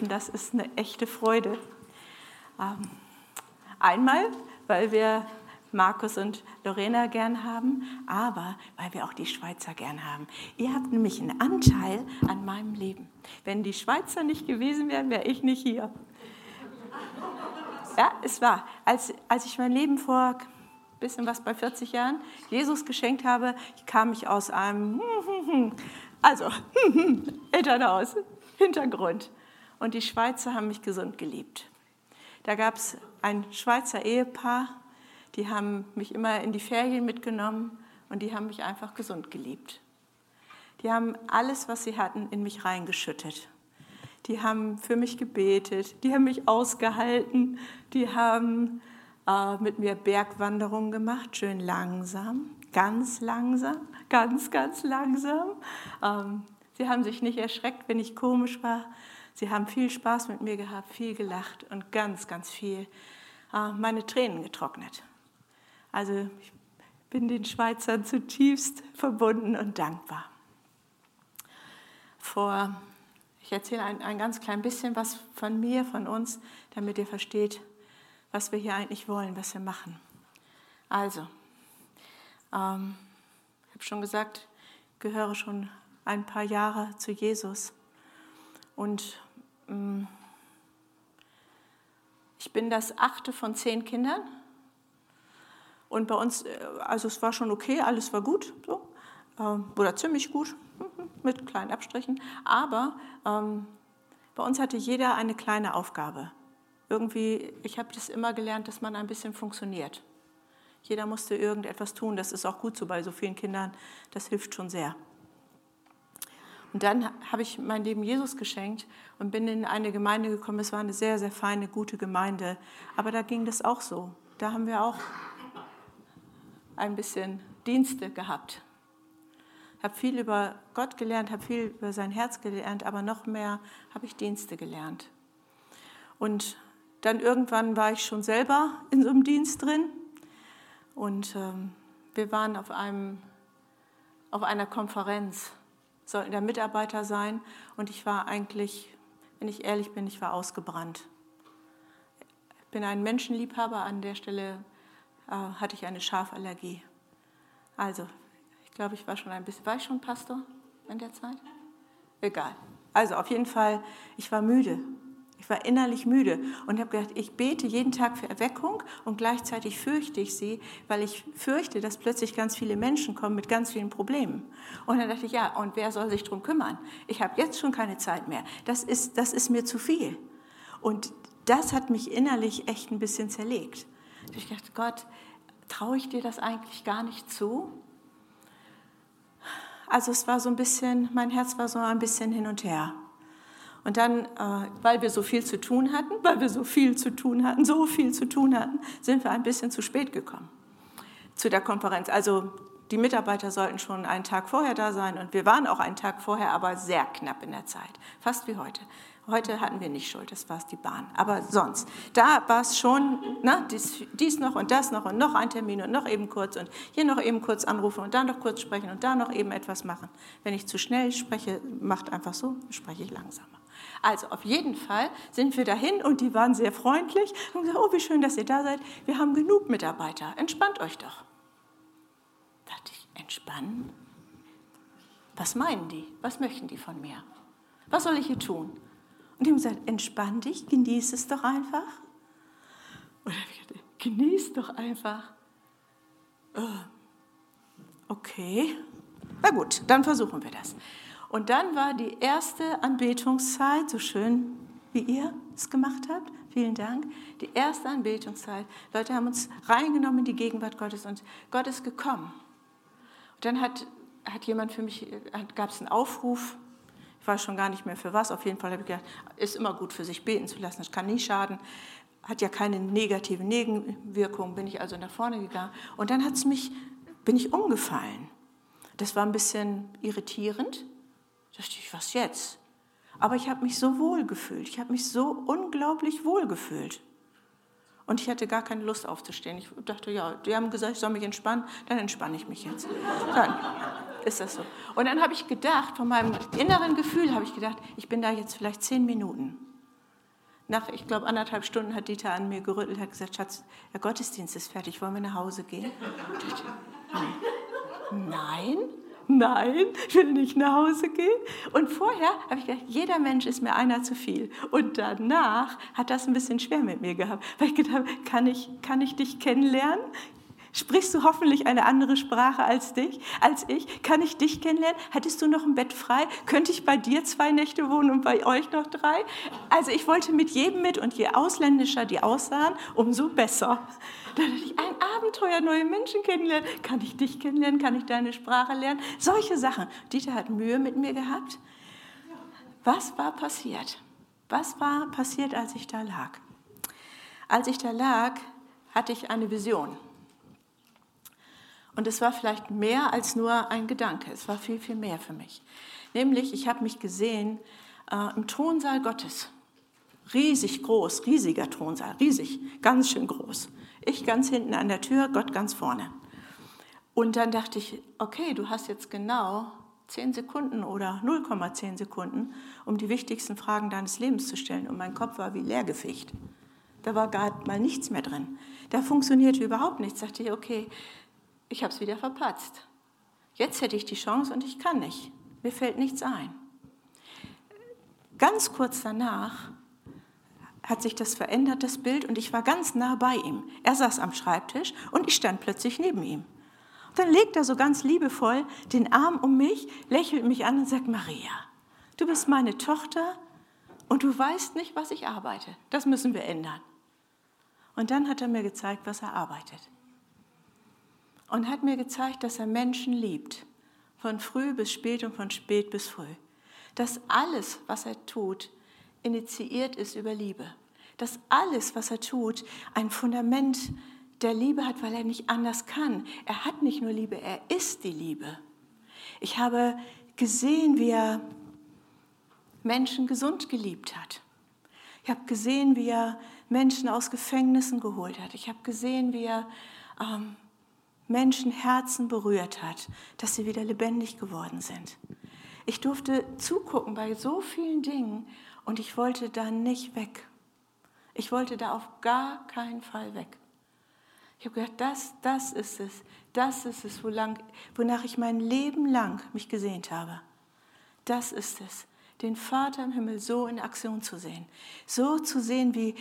dürfen, das ist eine echte Freude. Ähm, einmal, weil wir Markus und Lorena gern haben, aber weil wir auch die Schweizer gern haben. Ihr habt nämlich einen Anteil an meinem Leben. Wenn die Schweizer nicht gewesen wären, wäre ich nicht hier. Ja, es war, als, als ich mein Leben vor bisschen was bei 40 Jahren Jesus geschenkt habe, kam ich aus einem, also Elternhaus, Hintergrund. Und die Schweizer haben mich gesund geliebt. Da gab es ein Schweizer Ehepaar, die haben mich immer in die Ferien mitgenommen und die haben mich einfach gesund geliebt. Die haben alles, was sie hatten, in mich reingeschüttet. Die haben für mich gebetet, die haben mich ausgehalten, die haben äh, mit mir Bergwanderungen gemacht, schön langsam, ganz langsam, ganz, ganz langsam. Ähm, sie haben sich nicht erschreckt, wenn ich komisch war. Sie haben viel Spaß mit mir gehabt, viel gelacht und ganz, ganz viel äh, meine Tränen getrocknet. Also ich bin den Schweizern zutiefst verbunden und dankbar. Vor, ich erzähle ein, ein ganz klein bisschen was von mir, von uns, damit ihr versteht, was wir hier eigentlich wollen, was wir machen. Also, ähm, ich habe schon gesagt, gehöre schon ein paar Jahre zu Jesus. Und ich bin das achte von zehn Kindern. Und bei uns, äh, also es war schon okay, alles war gut, so, ähm, oder ziemlich gut, mit kleinen Abstrichen. Aber ähm, bei uns hatte jeder eine kleine Aufgabe irgendwie, ich habe das immer gelernt, dass man ein bisschen funktioniert. Jeder musste irgendetwas tun, das ist auch gut so bei so vielen Kindern, das hilft schon sehr. Und dann habe ich mein Leben Jesus geschenkt und bin in eine Gemeinde gekommen. Es war eine sehr, sehr feine, gute Gemeinde. Aber da ging das auch so. Da haben wir auch ein bisschen Dienste gehabt. Habe viel über Gott gelernt, habe viel über sein Herz gelernt, aber noch mehr habe ich Dienste gelernt. Und dann irgendwann war ich schon selber in so einem Dienst drin und ähm, wir waren auf, einem, auf einer Konferenz, sollten der Mitarbeiter sein und ich war eigentlich, wenn ich ehrlich bin, ich war ausgebrannt. Ich bin ein Menschenliebhaber, an der Stelle äh, hatte ich eine Schafallergie. Also, ich glaube, ich war schon ein bisschen, war ich schon Pastor in der Zeit? Egal. Also auf jeden Fall, ich war müde ich war innerlich müde und habe gedacht, ich bete jeden Tag für Erweckung und gleichzeitig fürchte ich sie, weil ich fürchte, dass plötzlich ganz viele Menschen kommen mit ganz vielen Problemen. Und dann dachte ich, ja, und wer soll sich darum kümmern? Ich habe jetzt schon keine Zeit mehr. Das ist, das ist mir zu viel. Und das hat mich innerlich echt ein bisschen zerlegt. Ich dachte, Gott, traue ich dir das eigentlich gar nicht zu? Also es war so ein bisschen, mein Herz war so ein bisschen hin und her. Und dann, äh, weil wir so viel zu tun hatten, weil wir so viel zu tun hatten, so viel zu tun hatten, sind wir ein bisschen zu spät gekommen zu der Konferenz. Also die Mitarbeiter sollten schon einen Tag vorher da sein und wir waren auch einen Tag vorher, aber sehr knapp in der Zeit, fast wie heute. Heute hatten wir nicht Schuld, das war es die Bahn. Aber sonst, da war es schon, ne, dies, dies, noch und das noch und noch ein Termin und noch eben kurz und hier noch eben kurz anrufen und da noch kurz sprechen und da noch eben etwas machen. Wenn ich zu schnell spreche, macht einfach so, spreche ich langsamer. Also auf jeden Fall sind wir dahin und die waren sehr freundlich und gesagt, oh, wie schön, dass ihr da seid. Wir haben genug Mitarbeiter. Entspannt euch doch. Da dachte ich, entspannen? Was meinen die? Was möchten die von mir? Was soll ich hier tun? Und die haben gesagt, entspann dich, genieß es doch einfach. Oder genieß doch einfach. Äh, okay, na gut, dann versuchen wir das. Und dann war die erste Anbetungszeit, so schön wie ihr es gemacht habt, vielen Dank, die erste Anbetungszeit. Leute haben uns reingenommen in die Gegenwart Gottes und Gott ist gekommen. Und dann hat, hat jemand für mich, gab es einen Aufruf, ich weiß schon gar nicht mehr für was, auf jeden Fall habe ich gedacht, ist immer gut für sich beten zu lassen, das kann nie schaden, hat ja keine negative Nebenwirkung, bin ich also nach vorne gegangen. Und dann hat's mich, bin ich umgefallen. Das war ein bisschen irritierend, dachte ich, was jetzt? Aber ich habe mich so wohl gefühlt. Ich habe mich so unglaublich wohl gefühlt. Und ich hatte gar keine Lust aufzustehen. Ich dachte, ja, die haben gesagt, ich soll mich entspannen, dann entspanne ich mich jetzt. Dann ist das so. Und dann habe ich gedacht, von meinem inneren Gefühl habe ich gedacht, ich bin da jetzt vielleicht zehn Minuten. nach, ich glaube, anderthalb Stunden hat Dieter an mir gerüttelt, hat gesagt, Schatz, der Gottesdienst ist fertig, wollen wir nach Hause gehen? Nein, nein, ich will nicht nach Hause gehen. Und vorher habe ich gedacht, jeder Mensch ist mir einer zu viel. Und danach hat das ein bisschen schwer mit mir gehabt, weil ich gedacht habe, kann ich, kann ich dich kennenlernen? Sprichst du hoffentlich eine andere Sprache als dich, als ich? Kann ich dich kennenlernen? Hättest du noch ein Bett frei? Könnte ich bei dir zwei Nächte wohnen und bei euch noch drei? Also ich wollte mit jedem mit und je ausländischer die aussahen, umso besser. Da dachte ich, ein Abenteuer, neue Menschen kennenlernen. Kann ich dich kennenlernen? Kann ich deine Sprache lernen? Solche Sachen. Dieter hat Mühe mit mir gehabt. Was war passiert? Was war passiert, als ich da lag? Als ich da lag, hatte ich eine Vision. Und es war vielleicht mehr als nur ein Gedanke, es war viel, viel mehr für mich. Nämlich, ich habe mich gesehen äh, im Thronsaal Gottes. Riesig groß, riesiger Thronsaal, riesig, ganz schön groß. Ich ganz hinten an der Tür, Gott ganz vorne. Und dann dachte ich, okay, du hast jetzt genau 10 Sekunden oder 0,10 Sekunden, um die wichtigsten Fragen deines Lebens zu stellen. Und mein Kopf war wie Leergefecht. Da war gar mal nichts mehr drin. Da funktionierte überhaupt nichts. Da dachte ich, okay, ich habe es wieder verpatzt. Jetzt hätte ich die Chance und ich kann nicht. Mir fällt nichts ein. Ganz kurz danach hat sich das verändert, das Bild, und ich war ganz nah bei ihm. Er saß am Schreibtisch und ich stand plötzlich neben ihm. Und dann legt er so ganz liebevoll den Arm um mich, lächelt mich an und sagt, Maria, du bist meine Tochter und du weißt nicht, was ich arbeite. Das müssen wir ändern. Und dann hat er mir gezeigt, was er arbeitet und hat mir gezeigt, dass er Menschen liebt, von früh bis spät und von spät bis früh. Dass alles, was er tut, initiiert ist über Liebe. Dass alles, was er tut, ein Fundament der Liebe hat, weil er nicht anders kann. Er hat nicht nur Liebe, er ist die Liebe. Ich habe gesehen, wie er Menschen gesund geliebt hat. Ich habe gesehen, wie er Menschen aus Gefängnissen geholt hat. Ich habe gesehen, wie er ähm, Menschenherzen berührt hat, dass sie wieder lebendig geworden sind. Ich durfte zugucken bei so vielen Dingen und ich wollte da nicht weg. Ich wollte da auf gar keinen Fall weg. Ich habe gedacht, das, das ist es, das ist es, wonach ich mein Leben lang mich gesehnt habe. Das ist es, den Vater im Himmel so in Aktion zu sehen. So zu sehen, wie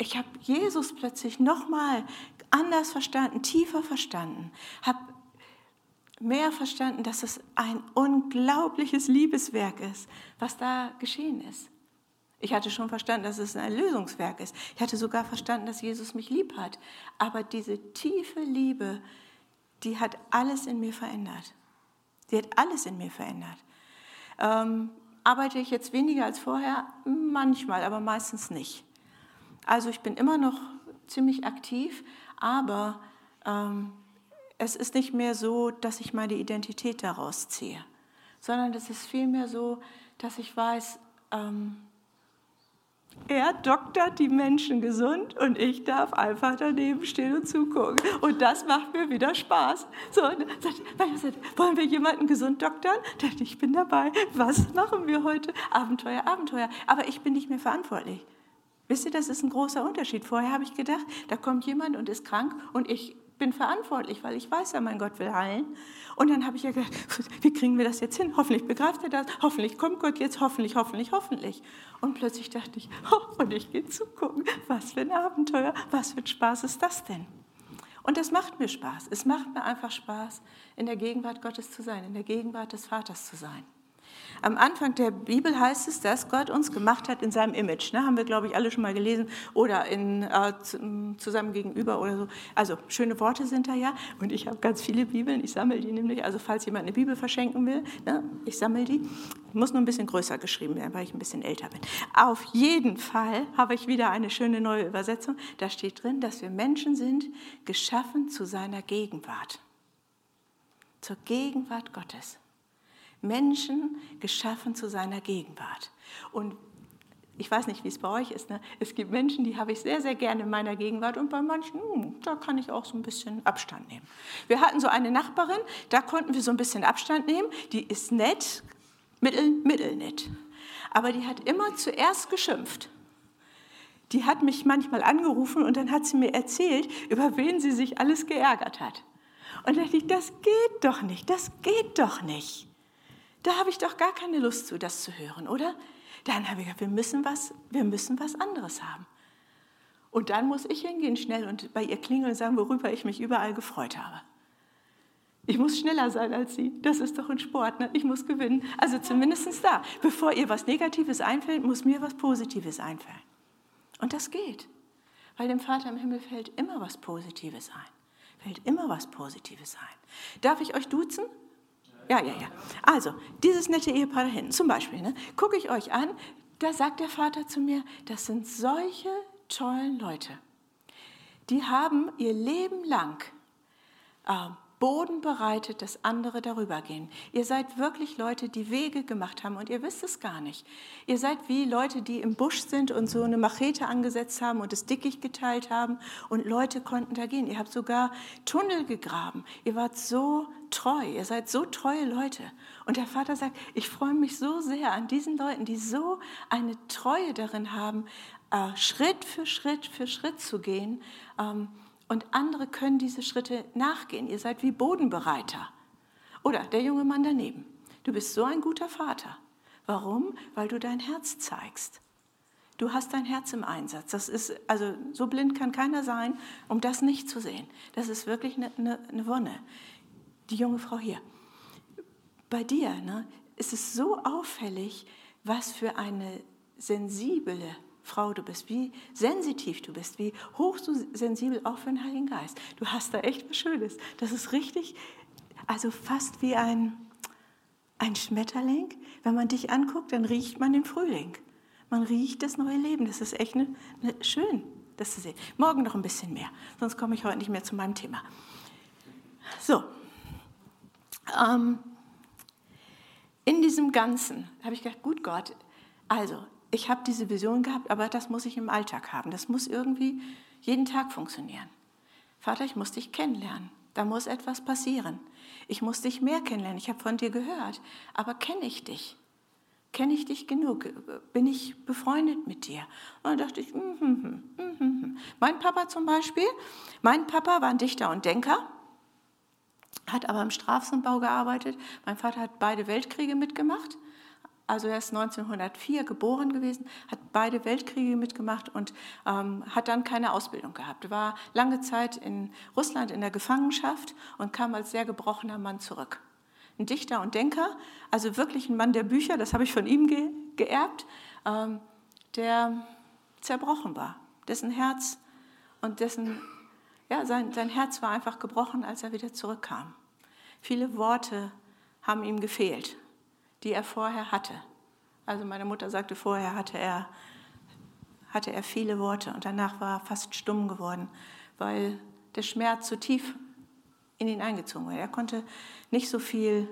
ich habe Jesus plötzlich nochmal anders verstanden, tiefer verstanden, habe mehr verstanden, dass es ein unglaubliches Liebeswerk ist, was da geschehen ist. Ich hatte schon verstanden, dass es ein Erlösungswerk ist. Ich hatte sogar verstanden, dass Jesus mich lieb hat. Aber diese tiefe Liebe, die hat alles in mir verändert. Die hat alles in mir verändert. Ähm, arbeite ich jetzt weniger als vorher? Manchmal, aber meistens nicht. Also ich bin immer noch ziemlich aktiv, aber ähm, es ist nicht mehr so, dass ich meine Identität daraus ziehe, sondern es ist vielmehr so, dass ich weiß, ähm, er doktert die Menschen gesund und ich darf einfach daneben stehen und zugucken. Und das macht mir wieder Spaß. So, wollen wir jemanden gesund doktern? Ich bin dabei. Was machen wir heute? Abenteuer, Abenteuer. Aber ich bin nicht mehr verantwortlich. Wisst ihr, das ist ein großer Unterschied. Vorher habe ich gedacht, da kommt jemand und ist krank und ich bin verantwortlich, weil ich weiß ja, mein Gott will heilen. Und dann habe ich ja gedacht, wie kriegen wir das jetzt hin? Hoffentlich begreift er das, hoffentlich kommt Gott jetzt, hoffentlich, hoffentlich, hoffentlich. Und plötzlich dachte ich, oh, und ich gehe zugucken, was für ein Abenteuer, was für ein Spaß ist das denn? Und das macht mir Spaß. Es macht mir einfach Spaß, in der Gegenwart Gottes zu sein, in der Gegenwart des Vaters zu sein. Am Anfang der Bibel heißt es, dass Gott uns gemacht hat in seinem Image. Ne? Haben wir, glaube ich, alle schon mal gelesen oder in, äh, zusammen gegenüber oder so. Also schöne Worte sind da ja. Und ich habe ganz viele Bibeln. Ich sammle die nämlich. Also falls jemand eine Bibel verschenken will, ne? ich sammle die. Muss nur ein bisschen größer geschrieben werden, weil ich ein bisschen älter bin. Auf jeden Fall habe ich wieder eine schöne neue Übersetzung. Da steht drin, dass wir Menschen sind, geschaffen zu seiner Gegenwart. Zur Gegenwart Gottes. Menschen geschaffen zu seiner Gegenwart. Und ich weiß nicht, wie es bei euch ist. Ne? Es gibt Menschen, die habe ich sehr, sehr gerne in meiner Gegenwart und bei manchen, hm, da kann ich auch so ein bisschen Abstand nehmen. Wir hatten so eine Nachbarin, da konnten wir so ein bisschen Abstand nehmen. Die ist nett, mittel, mittelnett. Aber die hat immer zuerst geschimpft. die hat mich manchmal angerufen und dann hat sie mir erzählt, über wen sie sich alles geärgert hat. Und da dachte ich, das geht doch nicht, das geht doch nicht. Da habe ich doch gar keine Lust zu, das zu hören, oder? Dann habe ich gesagt, wir müssen was, wir müssen was anderes haben. Und dann muss ich hingehen schnell und bei ihr klingeln und sagen, worüber ich mich überall gefreut habe. Ich muss schneller sein als sie. Das ist doch ein Sport. Ne? Ich muss gewinnen. Also zumindest da. Bevor ihr was Negatives einfällt, muss mir was Positives einfallen. Und das geht. Weil dem Vater im Himmel fällt immer was Positives ein. Fällt immer was Positives ein. Darf ich euch duzen? Ja, ja, ja. Also, dieses nette Ehepaar da hinten, zum Beispiel, ne, gucke ich euch an, da sagt der Vater zu mir, das sind solche tollen Leute. Die haben ihr Leben lang äh, Boden bereitet, dass andere darüber gehen. Ihr seid wirklich Leute, die Wege gemacht haben und ihr wisst es gar nicht. Ihr seid wie Leute, die im Busch sind und so eine Machete angesetzt haben und das Dickicht geteilt haben und Leute konnten da gehen. Ihr habt sogar Tunnel gegraben. Ihr wart so treu. Ihr seid so treue Leute. Und der Vater sagt, ich freue mich so sehr an diesen Leuten, die so eine Treue darin haben, äh, Schritt für Schritt für Schritt zu gehen. Und andere können diese Schritte nachgehen. Ihr seid wie Bodenbereiter. Oder der junge Mann daneben. Du bist so ein guter Vater. Warum? Weil du dein Herz zeigst. Du hast dein Herz im Einsatz. Das ist, also so blind kann keiner sein, um das nicht zu sehen. Das ist wirklich eine, eine, eine Wonne. Die junge Frau hier. Bei dir ne, ist es so auffällig, was für eine sensible Frau du bist, wie sensitiv du bist, wie hoch du sensibel auch für den Heiligen Geist. Du hast da echt was Schönes. Das ist richtig, also fast wie ein, ein Schmetterling. Wenn man dich anguckt, dann riecht man den Frühling. Man riecht das neue Leben. Das ist echt eine, eine, schön, das zu sehen. Morgen noch ein bisschen mehr, sonst komme ich heute nicht mehr zu meinem Thema. So, ähm, in diesem Ganzen habe ich gedacht, gut Gott, also ich habe diese Vision gehabt, aber das muss ich im Alltag haben. Das muss irgendwie jeden Tag funktionieren. Vater, ich muss dich kennenlernen. Da muss etwas passieren. Ich muss dich mehr kennenlernen. Ich habe von dir gehört, aber kenne ich dich? Kenne ich dich genug? Bin ich befreundet mit dir? Und dann dachte ich, mm, mm, mm, mein Papa zum Beispiel, mein Papa war ein Dichter und Denker, hat aber im Strafsenbau gearbeitet. Mein Vater hat beide Weltkriege mitgemacht also er ist 1904 geboren gewesen, hat beide Weltkriege mitgemacht und ähm, hat dann keine Ausbildung gehabt. War lange Zeit in Russland in der Gefangenschaft und kam als sehr gebrochener Mann zurück. Ein Dichter und Denker, also wirklich ein Mann der Bücher, das habe ich von ihm ge geerbt, ähm, der zerbrochen war, dessen Herz und dessen, ja, sein, sein Herz war einfach gebrochen, als er wieder zurückkam. Viele Worte haben ihm gefehlt die er vorher hatte. Also meine Mutter sagte, vorher hatte er, hatte er viele Worte und danach war er fast stumm geworden, weil der Schmerz so tief in ihn eingezogen war. Er konnte nicht so viel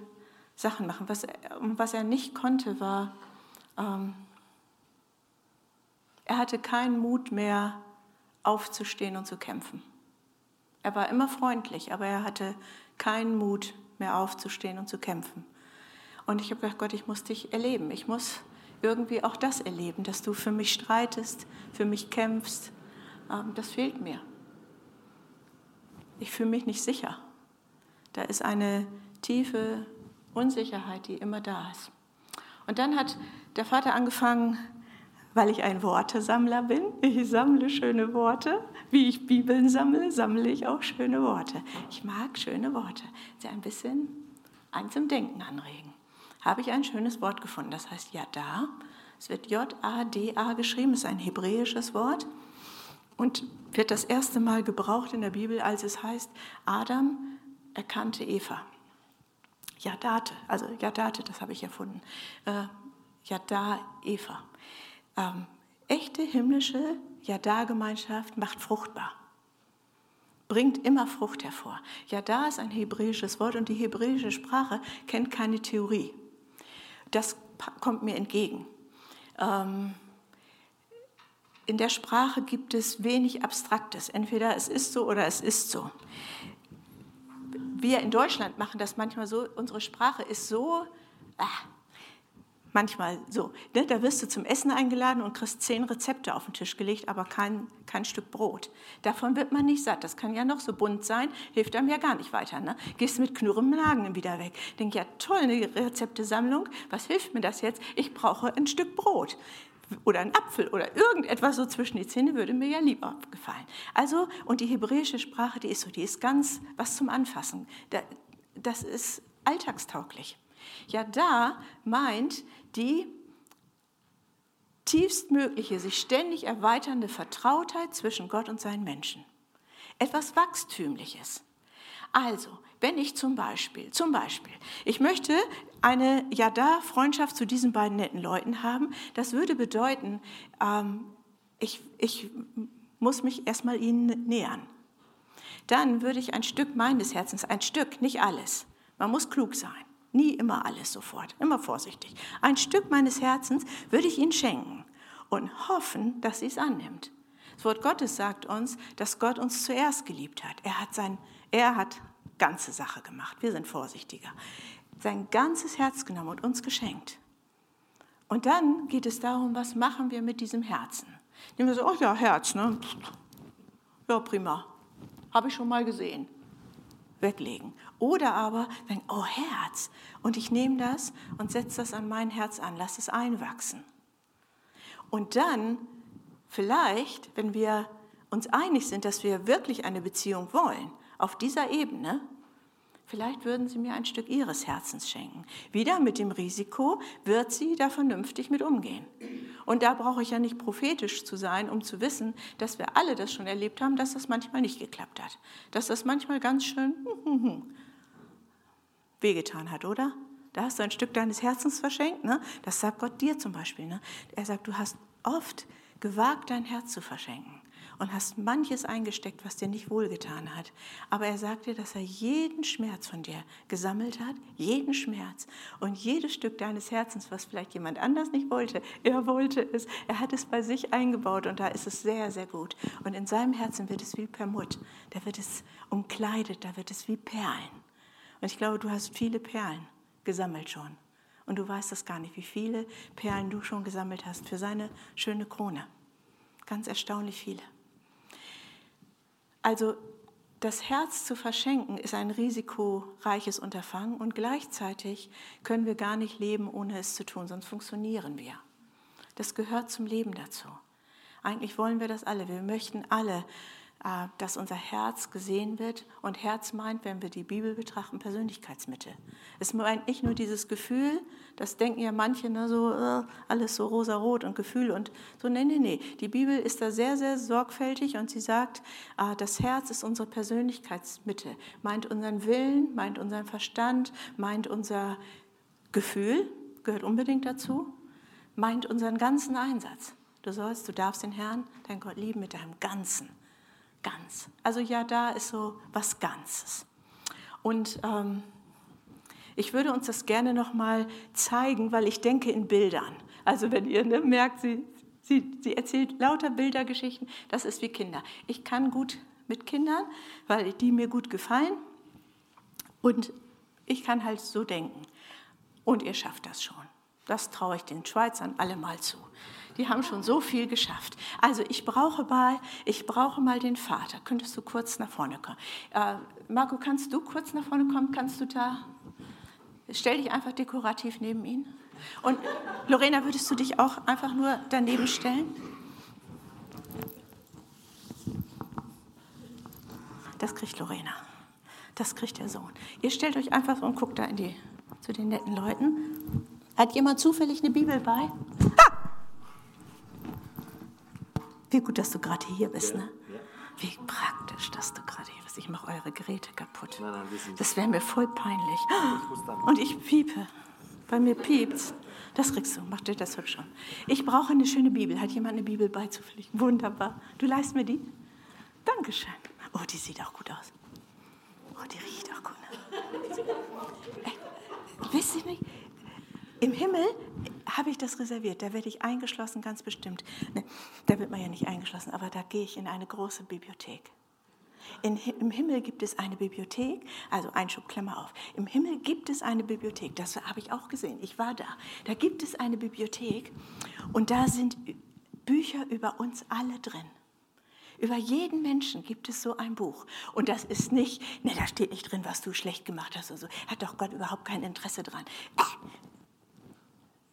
Sachen machen. Was, was er nicht konnte, war, ähm, er hatte keinen Mut mehr aufzustehen und zu kämpfen. Er war immer freundlich, aber er hatte keinen Mut mehr aufzustehen und zu kämpfen. Und ich habe gedacht, Gott, ich muss dich erleben. Ich muss irgendwie auch das erleben, dass du für mich streitest, für mich kämpfst. Ähm, das fehlt mir. Ich fühle mich nicht sicher. Da ist eine tiefe Unsicherheit, die immer da ist. Und dann hat der Vater angefangen, weil ich ein Wortesammler bin. Ich sammle schöne Worte. Wie ich Bibeln sammle, sammle ich auch schöne Worte. Ich mag schöne Worte. Sie ein bisschen ein zum Denken anregen habe ich ein schönes Wort gefunden. Das heißt Yada. Es wird J-A-D-A geschrieben, ist ein hebräisches Wort und wird das erste Mal gebraucht in der Bibel, als es heißt, Adam erkannte Eva. Yadate, also Yadate, das habe ich erfunden. Äh, Yada, Eva. Ähm, echte himmlische Yada-Gemeinschaft macht fruchtbar bringt immer Frucht hervor. Yada ist ein hebräisches Wort und die hebräische Sprache kennt keine Theorie. Das kommt mir entgegen. Ähm, in der Sprache gibt es wenig Abstraktes. Entweder es ist so oder es ist so. Wir in Deutschland machen das manchmal so, unsere Sprache ist so, ah, manchmal so. Ne? Da wirst du zum Essen eingeladen und kriegst zehn Rezepte auf den Tisch gelegt, aber kein, kein Stück Brot. Davon wird man nicht satt. Das kann ja noch so bunt sein, hilft einem ja gar nicht weiter. Ne? Gehst mit knurrem Magen wieder weg. Denk ja, toll, eine Rezeptesammlung. Was hilft mir das jetzt? Ich brauche ein Stück Brot oder ein Apfel oder irgendetwas so zwischen die Zähne würde mir ja lieber gefallen. Also, und die hebräische Sprache, die ist so, die ist ganz was zum Anfassen. Das ist alltagstauglich. Ja, da meint die tiefstmögliche, sich ständig erweiternde Vertrautheit zwischen Gott und seinen Menschen. Etwas Wachstümliches. Also, wenn ich zum Beispiel, zum Beispiel, ich möchte eine Ja-Da-Freundschaft zu diesen beiden netten Leuten haben, das würde bedeuten, ähm, ich, ich muss mich erstmal ihnen nähern. Dann würde ich ein Stück meines Herzens, ein Stück, nicht alles, man muss klug sein, nie immer alles sofort, immer vorsichtig. Ein Stück meines Herzens würde ich ihnen schenken und hoffen, dass sie es annimmt. Das Wort Gottes sagt uns, dass Gott uns zuerst geliebt hat. Er hat sein, er hat ganze Sache gemacht. Wir sind vorsichtiger. Sein ganzes Herz genommen und uns geschenkt. Und dann geht es darum, was machen wir mit diesem Herzen? Nehmen wir so, oh ja, Herz, ne? Ja, prima. Habe ich schon mal gesehen. Weglegen. Oder aber denken, oh Herz. Und ich nehme das und setze das an mein Herz an, lasse es einwachsen. Und dann, vielleicht, wenn wir uns einig sind, dass wir wirklich eine Beziehung wollen, auf dieser Ebene, vielleicht würden Sie mir ein Stück Ihres Herzens schenken. Wieder mit dem Risiko, wird sie da vernünftig mit umgehen. Und da brauche ich ja nicht prophetisch zu sein, um zu wissen, dass wir alle das schon erlebt haben, dass das manchmal nicht geklappt hat. Dass das manchmal ganz schön wehgetan hat, oder? Da hast du ein Stück deines Herzens verschenkt. Ne? Das sagt Gott dir zum Beispiel. Ne? Er sagt, du hast oft gewagt, dein Herz zu verschenken und hast manches eingesteckt, was dir nicht wohlgetan hat. Aber er sagt dir, dass er jeden Schmerz von dir gesammelt hat, jeden Schmerz und jedes Stück deines Herzens, was vielleicht jemand anders nicht wollte, er wollte es. Er hat es bei sich eingebaut und da ist es sehr, sehr gut. Und in seinem Herzen wird es wie Permut, da wird es umkleidet, da wird es wie Perlen. Und ich glaube, du hast viele Perlen gesammelt schon. Und du weißt das gar nicht, wie viele Perlen du schon gesammelt hast für seine schöne Krone. Ganz erstaunlich viele. Also das Herz zu verschenken ist ein risikoreiches Unterfangen und gleichzeitig können wir gar nicht leben, ohne es zu tun, sonst funktionieren wir. Das gehört zum Leben dazu. Eigentlich wollen wir das alle. Wir möchten alle dass unser Herz gesehen wird. Und Herz meint, wenn wir die Bibel betrachten, Persönlichkeitsmitte. Es meint nicht nur dieses Gefühl, das denken ja manche, ne, so äh, alles so rosarot und Gefühl und so. Nee, nee, nee. Die Bibel ist da sehr, sehr sorgfältig und sie sagt, äh, das Herz ist unsere Persönlichkeitsmitte. Meint unseren Willen, meint unseren Verstand, meint unser Gefühl, gehört unbedingt dazu, meint unseren ganzen Einsatz. Du sollst, du darfst den Herrn, dein Gott lieben mit deinem Ganzen ganz. Also ja, da ist so was Ganzes. Und ähm, ich würde uns das gerne noch mal zeigen, weil ich denke in Bildern. Also wenn ihr ne, merkt, sie, sie, sie erzählt lauter Bildergeschichten, das ist wie Kinder. Ich kann gut mit Kindern, weil die mir gut gefallen. Und ich kann halt so denken. Und ihr schafft das schon. Das traue ich den Schweizern alle mal zu die haben schon so viel geschafft. Also ich brauche mal, ich brauche mal den Vater. Könntest du kurz nach vorne kommen? Äh, Marco, kannst du kurz nach vorne kommen? Kannst du da? Stell dich einfach dekorativ neben ihn. Und Lorena, würdest du dich auch einfach nur daneben stellen? Das kriegt Lorena. Das kriegt der Sohn. Ihr stellt euch einfach und guckt da in die, zu den netten Leuten. Hat jemand zufällig eine Bibel bei? Wie gut, dass du gerade hier bist, ne? Wie praktisch, dass du gerade hier bist. Ich mache eure Geräte kaputt. Nein, nein, das wäre mir voll peinlich. Und ich piepe. Bei mir piept's. Das kriegst du. Mach dir das hübsch schon. Ich brauche eine schöne Bibel. Hat jemand eine Bibel beizupflichten? Wunderbar. Du leist mir die? Dankeschön. Oh, die sieht auch gut aus. Oh, die riecht auch gut. Ne? Ey, wisst ihr nicht? Im Himmel habe ich das reserviert. Da werde ich eingeschlossen, ganz bestimmt. Ne, da wird man ja nicht eingeschlossen, aber da gehe ich in eine große Bibliothek. In, Im Himmel gibt es eine Bibliothek, also Einschub, Klammer auf. Im Himmel gibt es eine Bibliothek, das habe ich auch gesehen, ich war da. Da gibt es eine Bibliothek und da sind Bücher über uns alle drin. Über jeden Menschen gibt es so ein Buch. Und das ist nicht, ne, da steht nicht drin, was du schlecht gemacht hast oder so. Hat doch Gott überhaupt kein Interesse dran.